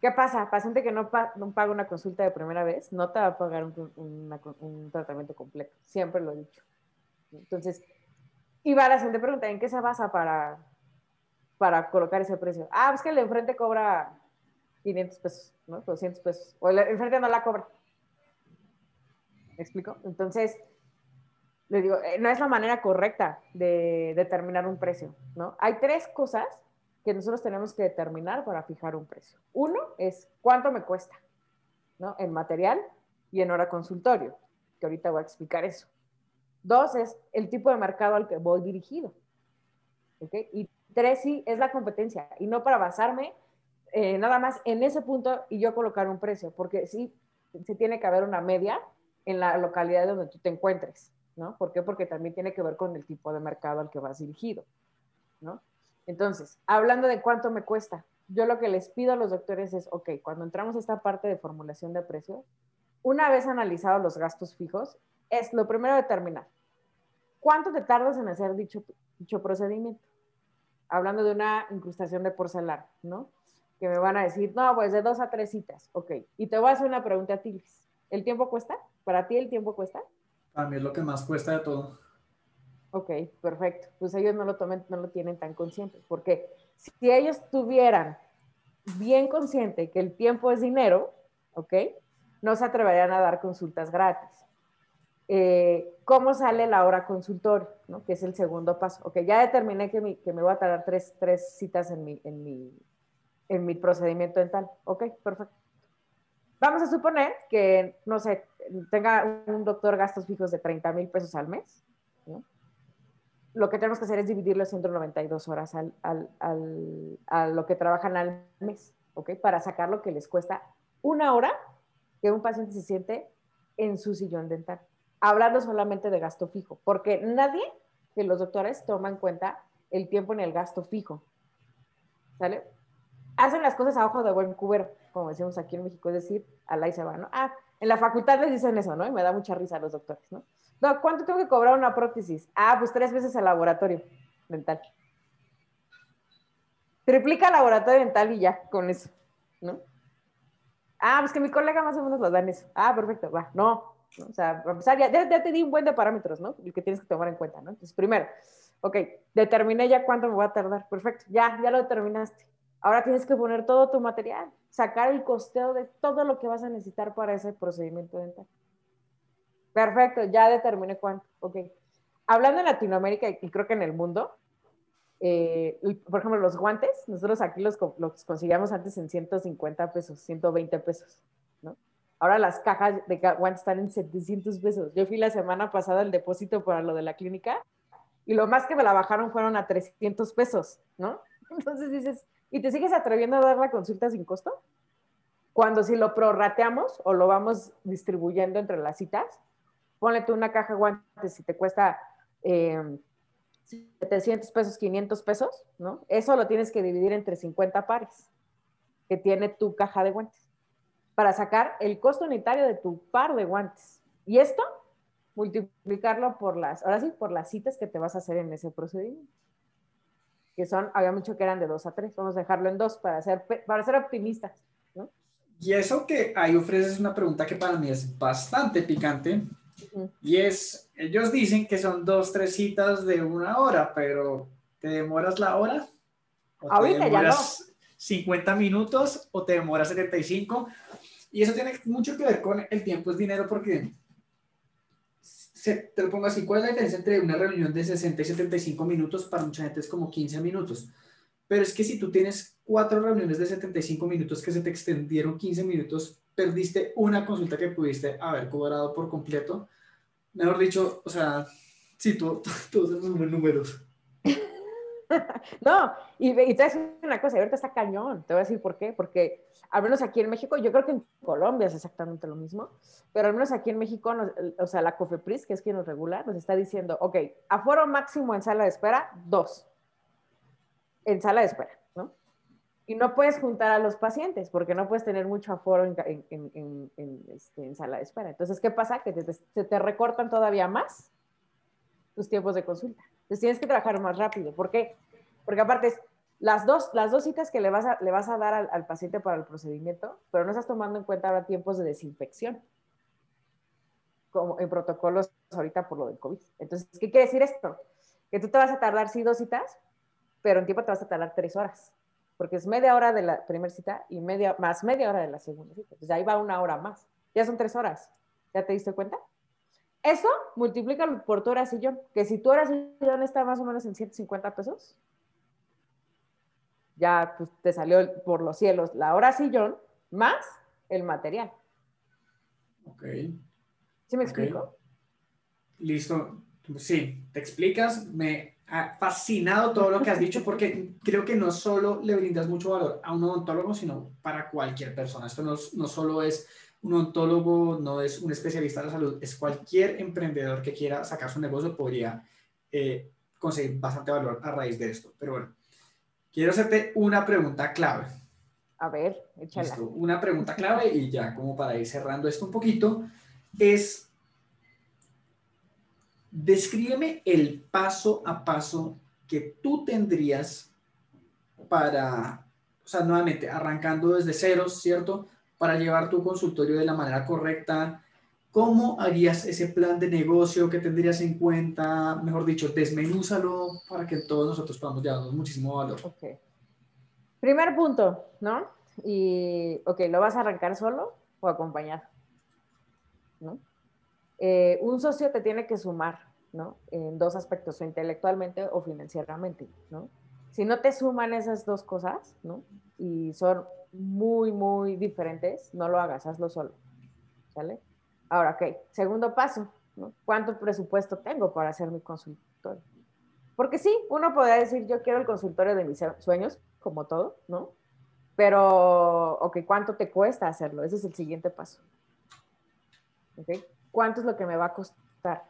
¿Qué pasa? Paciente que no, paga una consulta de primera vez, no te va a pagar un, tratamiento completo. Siempre lo he dicho. Entonces, y va la siguiente pregunta, ¿en qué se basa para, para colocar ese precio? Ah, es que el de enfrente cobra 500 pesos, ¿no? 200 pesos. O el de enfrente no la cobra. ¿Me explico? Entonces, le digo, eh, no es la manera correcta de determinar un precio, ¿no? Hay tres cosas que nosotros tenemos que determinar para fijar un precio. Uno es cuánto me cuesta, ¿no? En material y en hora consultorio, que ahorita voy a explicar eso. Dos es el tipo de mercado al que voy dirigido. ¿ok? Y tres sí es la competencia y no para basarme eh, nada más en ese punto y yo colocar un precio, porque sí se tiene que haber una media en la localidad donde tú te encuentres, ¿no? ¿Por qué? Porque también tiene que ver con el tipo de mercado al que vas dirigido, ¿no? Entonces, hablando de cuánto me cuesta, yo lo que les pido a los doctores es, ok, cuando entramos a esta parte de formulación de precio, una vez analizados los gastos fijos, es lo primero determinar, ¿cuánto te tardas en hacer dicho, dicho procedimiento? Hablando de una incrustación de porcelana, ¿no? Que me van a decir, no, pues de dos a tres citas, ok. Y te voy a hacer una pregunta a ti, ¿El tiempo cuesta? ¿Para ti el tiempo cuesta? A mí es lo que más cuesta de todo. Ok, perfecto. Pues ellos no lo tomen, no lo tienen tan consciente, porque si ellos tuvieran bien consciente que el tiempo es dinero, ¿ok? No se atreverían a dar consultas gratis. Eh, ¿Cómo sale la hora consultorio? ¿no? Que es el segundo paso. Ok, ya determiné que, me voy a tardar tres, tres citas en mi, en, mi, en mi procedimiento dental. Ok, perfecto. Vamos a suponer que, no sé, tenga un doctor gastos fijos de 30 mil pesos al mes. ¿no? Lo que tenemos que hacer es dividir las 192 horas al, al, al, a lo que trabajan al mes, ¿ok? Para sacar lo que les cuesta una hora que un paciente se siente en su sillón dental. Hablando solamente de gasto fijo, porque nadie de los doctores toma en cuenta el tiempo en el gasto fijo. ¿Sale? Hacen las cosas a ojo de buen cubero, como decimos aquí en México, es decir, al y se va, ¿no? Ah, en la facultad les dicen eso, ¿no? Y me da mucha risa a los doctores, ¿no? ¿Cuánto tengo que cobrar una prótesis? Ah, pues tres veces el laboratorio dental. Triplica el laboratorio dental y ya, con eso, ¿no? Ah, pues que mi colega más o menos lo dan eso. Ah, perfecto, va, no. O sea, ya, ya, te di un buen de parámetros, ¿no? El que tienes que tomar en cuenta, ¿no? Entonces, primero, ok, determiné ya cuánto me voy a tardar. Perfecto, ya, ya lo determinaste. Ahora tienes que poner todo tu material, sacar el costeo de todo lo que vas a necesitar para ese procedimiento dental. Perfecto, ya determiné cuánto. Ok. Hablando en Latinoamérica y creo que en el mundo, eh, por ejemplo, los guantes, nosotros aquí los, los, conseguíamos antes en 150 pesos, 120 pesos, ¿no? Ahora las cajas de guantes están en 700 pesos. Yo fui la semana pasada al depósito para lo de la clínica y lo más que me la bajaron fueron a 300 pesos, ¿no? *laughs* Entonces dices, ¿y te sigues atreviendo a dar la consulta sin costo? Cuando si lo prorrateamos o lo vamos distribuyendo entre las citas, ponle tú una caja de guantes si te cuesta 700 eh, pesos, 500 pesos, ¿no? Eso lo tienes que dividir entre 50 pares que tiene tu caja de guantes para sacar el costo unitario de tu par de guantes. Y esto, multiplicarlo por las, ahora sí, por las citas que te vas a hacer en ese procedimiento. Que son, había mucho que eran de dos a tres. Vamos a dejarlo en dos para ser, para ser optimistas. ¿no? Y eso que ahí ofreces una pregunta que para mí es bastante picante. Y es, ellos dicen que son dos, tres citas de una hora, pero ¿te demoras la hora? Ahorita ya no. 50 minutos o te demoras 75? Y eso tiene mucho que ver con el tiempo es dinero porque, se, te lo pongo así, ¿cuál es la diferencia entre una reunión de 60 y 75 minutos? Para mucha gente es como 15 minutos. Pero es que si tú tienes cuatro reuniones de 75 minutos que se te extendieron 15 minutos, perdiste una consulta que pudiste haber cobrado por completo. Mejor dicho, o sea, sí, *laughs* todos esos números. *laughs* no, y, y, te voy a decir una cosa, ahorita está cañón, te voy a decir por qué, porque al menos aquí en México, yo creo que en Colombia es exactamente lo mismo, pero al menos aquí en México, o sea, la COFEPRIS, que es quien nos regula, nos está diciendo, ok, aforo máximo en sala de espera, dos, en sala de espera. Y no puedes juntar a los pacientes porque no puedes tener mucho aforo en, este, sala de espera. Entonces, ¿qué pasa? Que se te recortan todavía más tus tiempos de consulta. Entonces tienes que trabajar más rápido. ¿Por qué? Porque aparte las dos, las dos citas que le vas a, le vas a dar al, paciente para el procedimiento, pero no estás tomando en cuenta ahora tiempos de desinfección, como en protocolos ahorita por lo del COVID. Entonces, ¿qué quiere decir esto? Que tú te vas a tardar, sí, dos citas, pero en tiempo te vas a tardar tres horas, porque es media hora de la primera cita y media, más media hora de la segunda cita. Entonces, ahí va una hora más. Ya son tres horas. ¿Ya te diste cuenta? Eso multiplica por tu hora sillón, que si tu hora sillón está más o menos en 150 pesos, ya pues, te salió por los cielos la hora sillón más el material. Ok. ¿Sí me explico? Listo. Sí, te explicas. Me fascinado todo lo que has dicho porque creo que no solo le brindas mucho valor a un odontólogo, sino para cualquier persona. Esto no, no solo es un odontólogo no es un especialista en la salud, es cualquier emprendedor que quiera sacar su negocio podría eh, conseguir bastante valor a raíz de esto. Pero bueno, quiero hacerte una pregunta clave. A ver, échala. una pregunta clave y ya como para ir cerrando esto un poquito, es, descríbeme el paso a paso que tú tendrías para, o sea, nuevamente, arrancando desde cero, ¿cierto? para llevar tu consultorio de la manera correcta? ¿Cómo harías ese plan de negocio que tendrías en cuenta? Mejor dicho, desmenúzalo para que todos nosotros podamos llevarnos muchísimo valor. Ok. Primer punto, ¿no? Y, ok, ¿lo vas a arrancar solo o acompañar? ¿No? Eh, un socio te tiene que sumar, ¿no? En dos aspectos, o intelectualmente o financieramente, ¿no? Si no te suman esas dos cosas, ¿no? Y son muy, muy diferentes, no lo hagas, hazlo solo. ¿Sale? Ahora, ok, segundo paso, ¿no? ¿Cuánto presupuesto tengo para hacer mi consultorio? Porque sí, uno podría decir, yo quiero el consultorio de mis sueños, como todo, ¿no? Pero, ok, ¿cuánto te cuesta hacerlo? Ese es el siguiente paso. ¿Ok? ¿Cuánto es lo que me va a costar?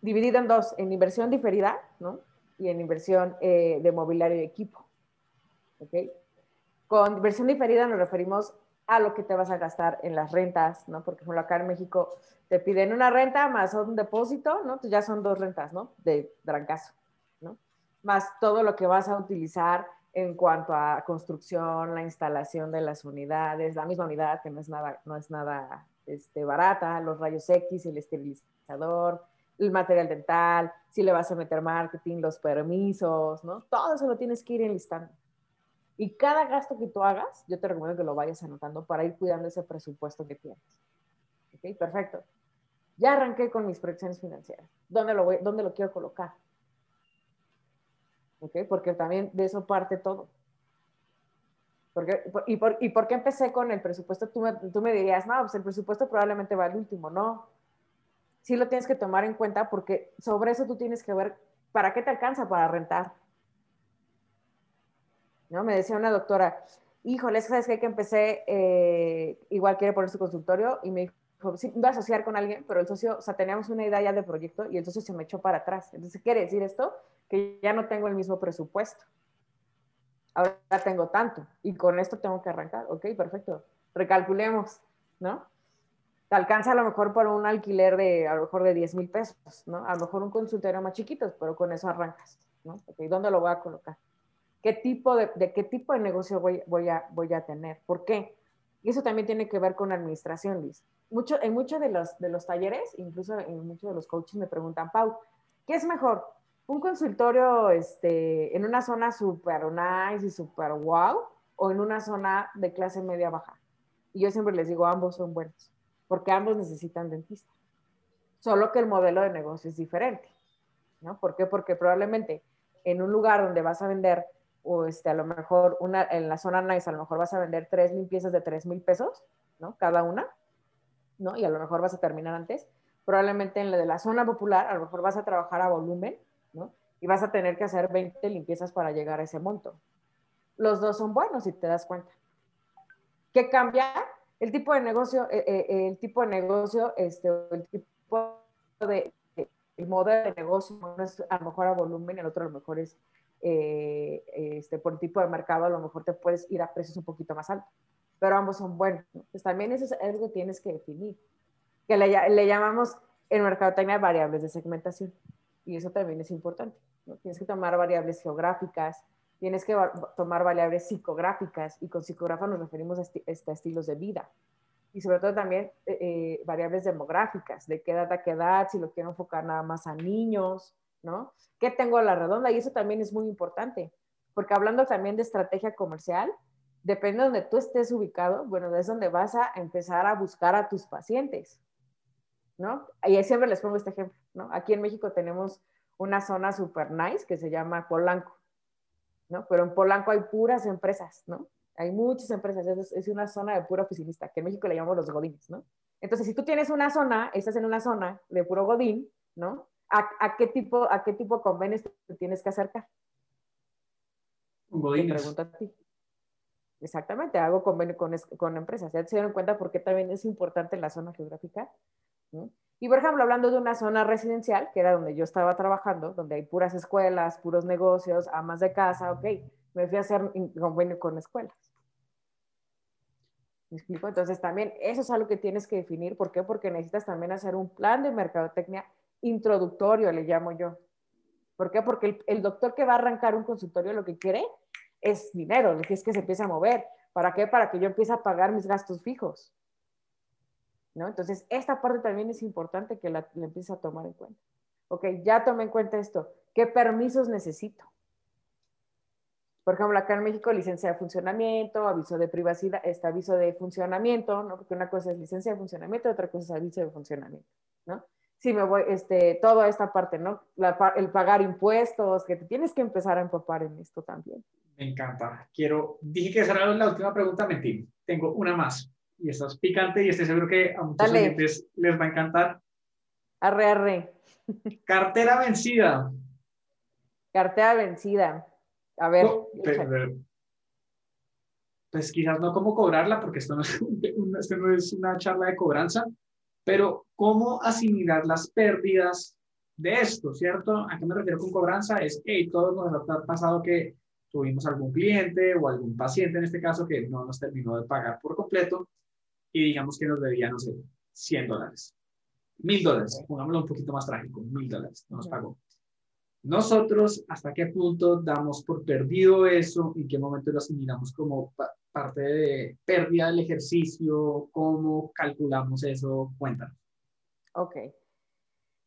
Dividido en dos, en inversión diferida, ¿no? Y en inversión eh, de mobiliario y equipo. ¿Ok? Con inversión diferida nos referimos a lo que te vas a gastar en las rentas, ¿no? Porque, por ejemplo, acá en México te piden una renta más un depósito, ¿no? Entonces ya son dos rentas, ¿no? De trancazo, ¿no? Más todo lo que vas a utilizar en cuanto a construcción, la instalación de las unidades, la misma unidad que no es nada, no es nada este, barata, los rayos X, el esterilizador, el material dental, si le vas a meter marketing, los permisos, ¿no? Todo eso lo tienes que ir enlistando. Y cada gasto que tú hagas, yo te recomiendo que lo vayas anotando para ir cuidando ese presupuesto que tienes. ¿Ok? Perfecto. Ya arranqué con mis proyecciones financieras. ¿Dónde lo, voy, dónde lo quiero colocar? ¿Ok? Porque también de eso parte todo. Porque, y, por, ¿Y qué empecé con el presupuesto? Tú me, tú me dirías, no, pues el presupuesto probablemente va al último. No. Sí lo tienes que tomar en cuenta porque sobre eso tú tienes que ver para qué te alcanza para rentar ¿no? Me decía una doctora, híjole, ¿sabes qué? Que empecé, eh, igual quiere poner su consultorio y me dijo, sí, voy a asociar con alguien, pero el socio, o sea, teníamos una idea ya de proyecto y el socio se me echó para atrás. Entonces, ¿quiere decir esto? Que ya no tengo el mismo presupuesto. Ahora tengo tanto y con esto tengo que arrancar. Ok, perfecto. Recalculemos, ¿no? Te alcanza a lo mejor por un alquiler de, a lo mejor de 10 mil pesos, ¿no? A lo mejor un consultorio más chiquito, pero con eso arrancas, ¿no? Ok, ¿dónde lo voy a colocar? ¿Qué tipo de, qué tipo de negocio voy, voy, a, voy a tener? ¿Por qué? Y eso también tiene que ver con administración. Mucho, en muchos de los, de los talleres, incluso en muchos de los coaches me preguntan, Pau, ¿qué es mejor? ¿Un consultorio este, en una zona súper nice y súper wow o en una zona de clase media baja? Y yo siempre les digo, ambos son buenos porque ambos necesitan dentista. Solo que el modelo de negocio es diferente, ¿no? ¿Por qué? Porque probablemente en un lugar donde vas a vender, o este, a lo mejor una, en la zona nice, a lo mejor vas a vender tres limpiezas de tres mil pesos, ¿no? Cada una, ¿no? Y a lo mejor vas a terminar antes. Probablemente en la de la zona popular, a lo mejor vas a trabajar a volumen, ¿no? Y vas a tener que hacer 20 limpiezas para llegar a ese monto. Los dos son buenos, si te das cuenta. ¿Qué cambia? el tipo de negocio, eh, eh, el tipo de negocio, este, el tipo de, el modelo de negocio, uno es a lo mejor a volumen, el otro a lo mejor es eh, este, por tipo de mercado, a lo mejor te puedes ir a precios un poquito más altos, pero ambos son buenos. Pues también eso es algo que tienes que definir, que le, le llamamos en mercadotecnia variables de segmentación, y eso también es importante. ¿no? Tienes que tomar variables geográficas, tienes que tomar variables psicográficas y con psicógrafo nos referimos a, este, estilos de vida y sobre todo también eh, eh, variables demográficas, de qué edad a qué edad, si lo quiero enfocar nada más a niños, ¿no? ¿Qué tengo a la redonda? Y eso también es muy importante, porque hablando también de estrategia comercial, depende de donde tú estés ubicado, bueno, es donde vas a empezar a buscar a tus pacientes, ¿no? Y siempre les pongo este ejemplo, ¿no? Aquí en México tenemos una zona super nice que se llama Polanco. ¿no? Pero en Polanco hay puras empresas, ¿no? Hay muchas empresas, es, una zona de puro oficinista, que en México le llamamos los godines, ¿no? Entonces, si tú tienes una zona, estás en una zona de puro godín, ¿no? ¿A, qué, tipo, a qué tipo de convenios te tienes que acercar? Godines. Te pregunto a ti. Exactamente, hago convenio con, con empresas. Ya se dieron cuenta por qué también es importante la zona geográfica. ¿no? Y por ejemplo, hablando de una zona residencial, que era donde yo estaba trabajando, donde hay puras escuelas, puros negocios, amas de casa, ok, me fui a hacer convenio con escuelas. ¿Me explico? Entonces también eso es algo que tienes que definir. ¿Por qué? Porque necesitas también hacer un plan de mercadotecnia introductorio, le llamo yo. ¿Por qué? Porque el, doctor que va a arrancar un consultorio lo que quiere es dinero, lo que es que se empiece a mover. ¿Para qué? Para que yo empiece a pagar mis gastos fijos. ¿No? Entonces, esta parte también es importante que la, la empieces a tomar en cuenta. Ok, ya tomé en cuenta esto. ¿Qué permisos necesito? Por ejemplo, acá en México, licencia de funcionamiento, aviso de privacidad, este aviso de funcionamiento, ¿no? Porque una cosa es licencia de funcionamiento, otra cosa es aviso de funcionamiento, ¿no? Si me voy, este, toda esta parte, ¿no? el pagar impuestos, que te tienes que empezar a empapar en esto también. Me encanta. Quiero, dije que esa era la última pregunta, mentí. Tengo una más y esto es picante y estoy seguro que a muchos clientes les va a encantar. Arre, arre. Cartera vencida. Cartera vencida. A ver. pues quizás no cómo cobrarla, porque esto no, es, *laughs* esto no es una charla de cobranza, pero cómo asimilar las pérdidas de esto, ¿cierto? ¿A qué me refiero con cobranza? Es, que todos nos ha pasado que tuvimos algún cliente o algún paciente en este caso que no nos terminó de pagar por completo y digamos que nos debía, no sé, 100 dólares. Mil dólares, pongámoslo un poquito más trágico, mil dólares, no nos pagó. Nosotros, ¿hasta qué punto damos por perdido eso? ¿En qué momento lo asimilamos como parte de pérdida del ejercicio? ¿Cómo calculamos eso? Cuéntanos. Ok.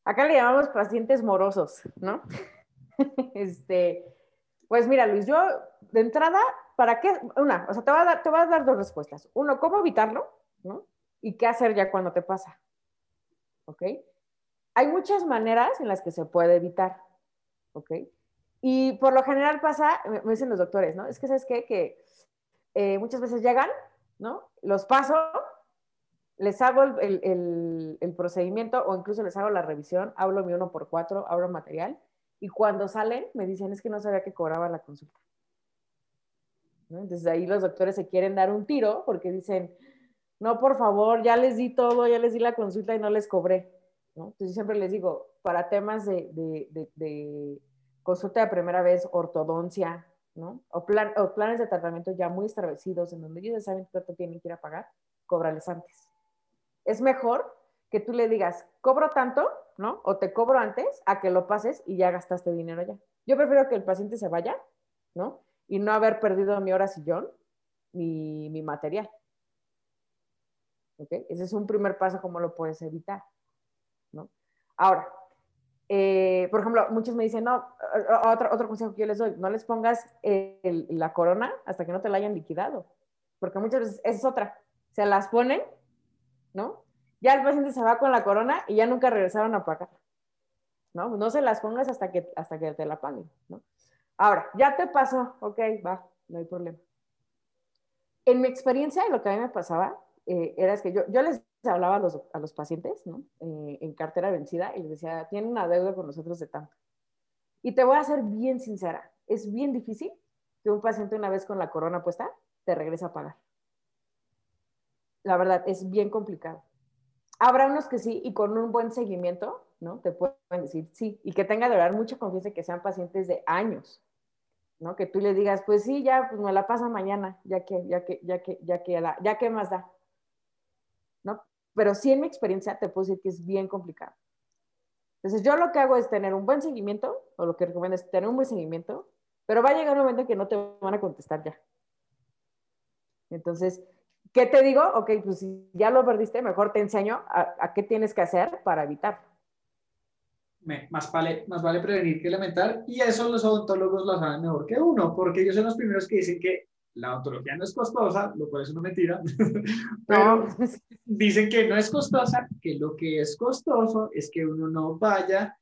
Acá le llamamos pacientes morosos, ¿no? *laughs* este, pues mira, Luis, yo de entrada, ¿para qué? Una, o sea, te voy a dar, te voy a dar dos respuestas. Uno, ¿cómo evitarlo? ¿No? ¿Y qué hacer ya cuando te pasa? ¿Ok? Hay muchas maneras en las que se puede evitar, ¿ok? Y por lo general pasa, me dicen los doctores, ¿no? Es que, ¿sabes qué? Que eh, muchas veces llegan, ¿no? Los paso, les hago el, el, procedimiento o incluso les hago la revisión, hablo mi uno por cuatro, hablo material, y cuando salen me dicen, es que no sabía que cobraba la consulta. Entonces ahí los doctores se quieren dar un tiro porque dicen, no, por favor, ya les di todo, ya les di la consulta y no les cobré. Entonces yo siempre les digo, para temas de, de, consulta de primera vez, ortodoncia, ¿no? O, plan, o, planes de tratamiento ya muy establecidos en donde ellos ya saben cuánto tienen que ir a pagar, cóbrales antes. Es mejor que tú le digas, cobro tanto, ¿no? O te cobro antes a que lo pases y ya gastaste dinero ya. Yo prefiero que el paciente se vaya, ¿no? Y no haber perdido mi hora sillón ni mi material. Ese es un primer paso, como lo puedes evitar, ¿no? Ahora, eh, por ejemplo, muchos me dicen, no, otro, otro consejo que yo les doy, no les pongas la corona hasta que no te la hayan liquidado, porque muchas veces esa es otra, se las ponen, ¿no? Ya el paciente se va con la corona y ya nunca regresaron a pagar, ¿no? No se las pongas hasta que, hasta que te la paguen, ¿no? Ahora, ya te pasó, ok, va, no hay problema. En mi experiencia, lo que a mí me pasaba eh, era que yo, yo les hablaba a los, a los pacientes ¿no? Eh, en cartera vencida y les decía, tienen una deuda con nosotros de tanto. Y te voy a ser bien sincera, es bien difícil que un paciente una vez con la corona puesta te regrese a pagar. La verdad, es bien complicado. Habrá unos que sí y con un buen seguimiento, ¿no? Te pueden decir sí y que tenga de verdad mucha confianza que sean pacientes de años, ¿no? Que tú le digas, pues sí, ya, pues me la pasa mañana, ya que, ya que, ya que, ya que, ya que más da, pero sí en mi experiencia te puedo decir que es bien complicado. Entonces yo lo que hago es tener un buen seguimiento, o lo que recomiendo es tener un buen seguimiento, pero va a llegar un momento en que no te van a contestar ya. Entonces, ¿qué te digo? Ok, pues si ya lo perdiste, mejor te enseño a, qué tienes que hacer para evitar. más, vale, más vale prevenir que lamentar, y eso los odontólogos lo saben mejor que uno, porque ellos son los primeros que dicen que la odontología no es costosa, lo cual es una mentira, *laughs* pero dicen que no es costosa, que lo que es costoso es que uno no vaya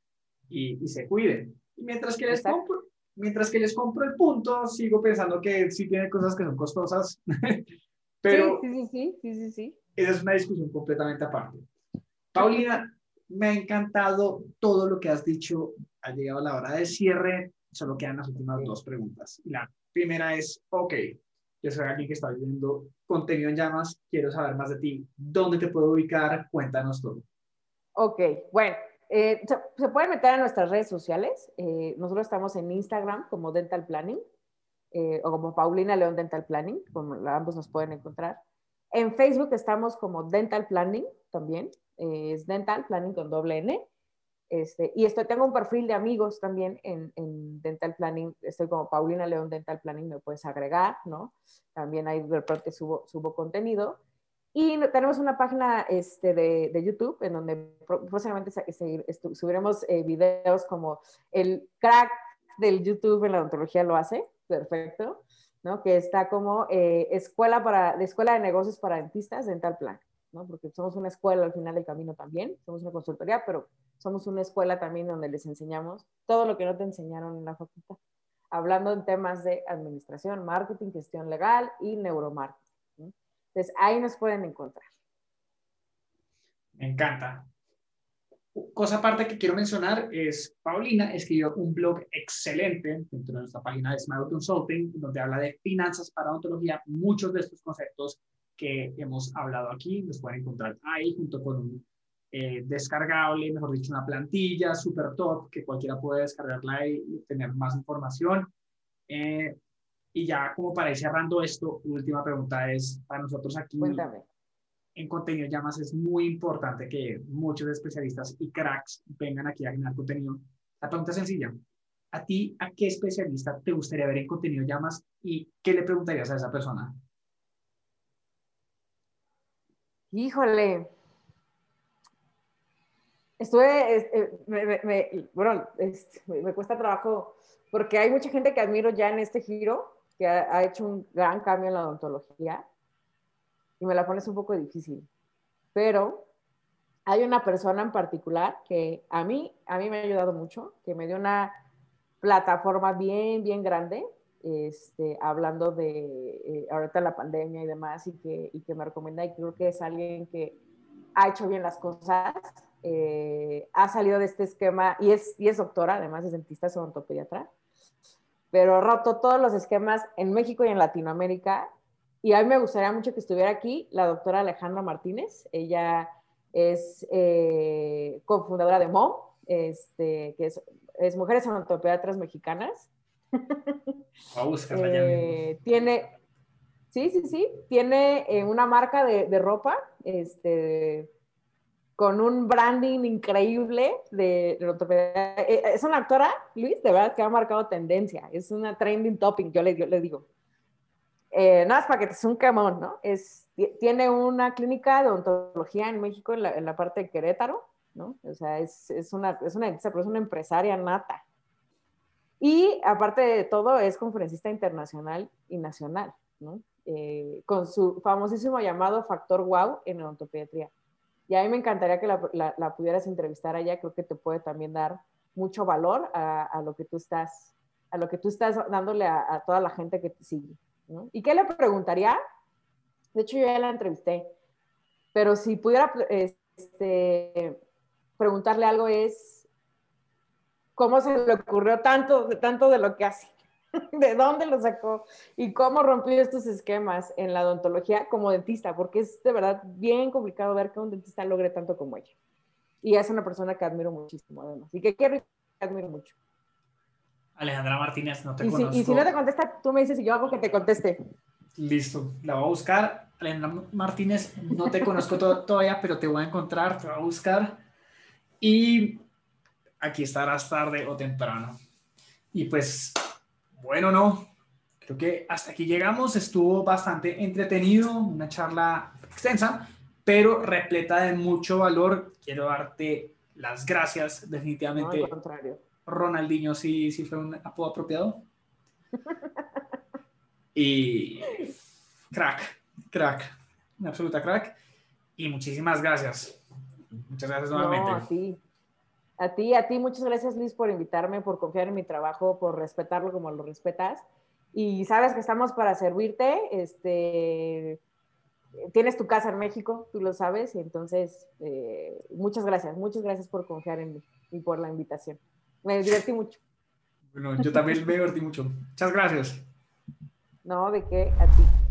y, se cuide. Y mientras que, les compro, mientras que les compro el punto, sigo pensando que sí tiene cosas que son costosas, *laughs* pero sí, sí, sí, sí, sí. esa es una discusión completamente aparte. Paulina, me ha encantado todo lo que has dicho. Ha llegado la hora de cierre, solo quedan las últimas dos preguntas. La primera es, ok, yo soy alguien que está viendo contenido en llamas, quiero saber más de ti. ¿Dónde te puedo ubicar? Cuéntanos todo. Ok, bueno, eh, se, pueden meter a nuestras redes sociales. Eh, nosotros estamos en Instagram como Dental Planning eh, o como Paulina León Dental Planning, como ambos nos pueden encontrar. En Facebook estamos como Dental Planning también, es Dental Planning con doble N. Este, y esto, tengo un perfil de amigos también en, Dental Planning, estoy como Paulina León Dental Planning, me puedes agregar, ¿no? También ahí de repente subo, subo contenido. Y tenemos una página este, de, de YouTube en donde próximamente subiremos eh, videos como el crack del YouTube en la odontología lo hace, perfecto, ¿no? Que está como eh, escuela, para, de escuela de negocios para dentistas, Dental Plan, ¿no? Porque somos una escuela al final del camino también, somos una consultoría, pero somos una escuela también donde les enseñamos todo lo que no te enseñaron en la facultad, hablando en temas de administración, marketing, gestión legal y neuromarketing. Entonces, ahí nos pueden encontrar. Me encanta. Cosa aparte que quiero mencionar es, Paulina escribió un blog excelente dentro de nuestra página de Smile Consulting, donde habla de finanzas para odontología. Muchos de estos conceptos que hemos hablado aquí los pueden encontrar ahí junto con un eh, descargable, mejor dicho, una plantilla super top que cualquiera puede descargarla y tener más información. Eh, y ya como para ir cerrando esto, última pregunta es para nosotros aquí. Cuéntame. En contenido llamas es muy importante que muchos especialistas y cracks vengan aquí a generar contenido. La pregunta es sencilla. ¿A ti, a qué especialista te gustaría ver en contenido llamas y qué le preguntarías a esa persona? Híjole, estuve, este, me, bueno, me cuesta trabajo porque hay mucha gente que admiro ya en este giro que ha, hecho un gran cambio en la odontología y me la pones un poco difícil. Pero hay una persona en particular que a mí, a mí me ha ayudado mucho, que me dio una plataforma bien, bien grande, este, hablando de eh, ahorita la pandemia y demás, y que, y que me recomienda, y creo que es alguien que ha hecho bien las cosas eh, ha salido de este esquema y es, y es doctora, además es dentista, es odontopediatra. pero roto todos los esquemas en México y en Latinoamérica. Y a mí me gustaría mucho que estuviera aquí la doctora Alejandra Martínez. Ella es eh, cofundadora de MOM, este, que es, es Mujeres Odontopediatras Mexicanas. Eh, Tiene, sí, sí, sí, tiene eh, una marca de, ropa, este, con un branding increíble de, ortopedia. Eh, es una actora, Luis, de verdad que ha marcado tendencia. Es una trending topic, yo le, le digo. Eh, nada más para que te un camón, ¿no? Es, tiene una clínica de odontología en México, en la, parte de Querétaro, ¿no? O sea, es, es, una, es, una, es una empresaria nata. Y aparte de todo, es conferencista internacional y nacional, ¿no? Eh, con su famosísimo llamado Factor Wow en odontopediatría. Y a mí me encantaría que la, pudieras entrevistar allá, creo que te puede también dar mucho valor a, lo que tú estás, a lo que tú estás dándole a, a toda la gente que te sigue. ¿no? ¿Y qué le preguntaría? De hecho, yo ya la entrevisté, pero si pudiera este, preguntarle algo es, ¿cómo se le ocurrió tanto, tanto de lo que hace? *laughs* de dónde lo sacó y cómo rompió estos esquemas en la odontología como dentista, porque es de verdad bien complicado ver que un dentista logre tanto como ella. Y es una persona que admiro muchísimo, además, y que quiero y admiro mucho. Alejandra Martínez, no te y conozco. Y si no te contesta, tú me dices y yo hago que te conteste. Listo, la voy a buscar. Alejandra Martínez, no te conozco todavía, pero te voy a encontrar, te voy a buscar. Y aquí estarás tarde o temprano. Y pues bueno, no. Creo que hasta aquí llegamos. Estuvo bastante entretenido, una charla extensa, pero repleta de mucho valor. Quiero darte las gracias, definitivamente. No, al contrario. Ronaldinho sí, sí fue un apodo apropiado. *laughs* y crack, crack, una absoluta crack. Y muchísimas gracias. Muchas gracias nuevamente. No, ti. A ti, a ti, muchas gracias Luis por invitarme, por confiar en mi trabajo, por respetarlo como lo respetas. Y sabes que estamos para servirte. Este, tienes tu casa en México, tú lo sabes, y entonces eh, muchas gracias, muchas gracias por confiar en mí y por la invitación. Me divertí mucho. Bueno, yo también me divertí mucho. Muchas gracias. No, de qué, a ti.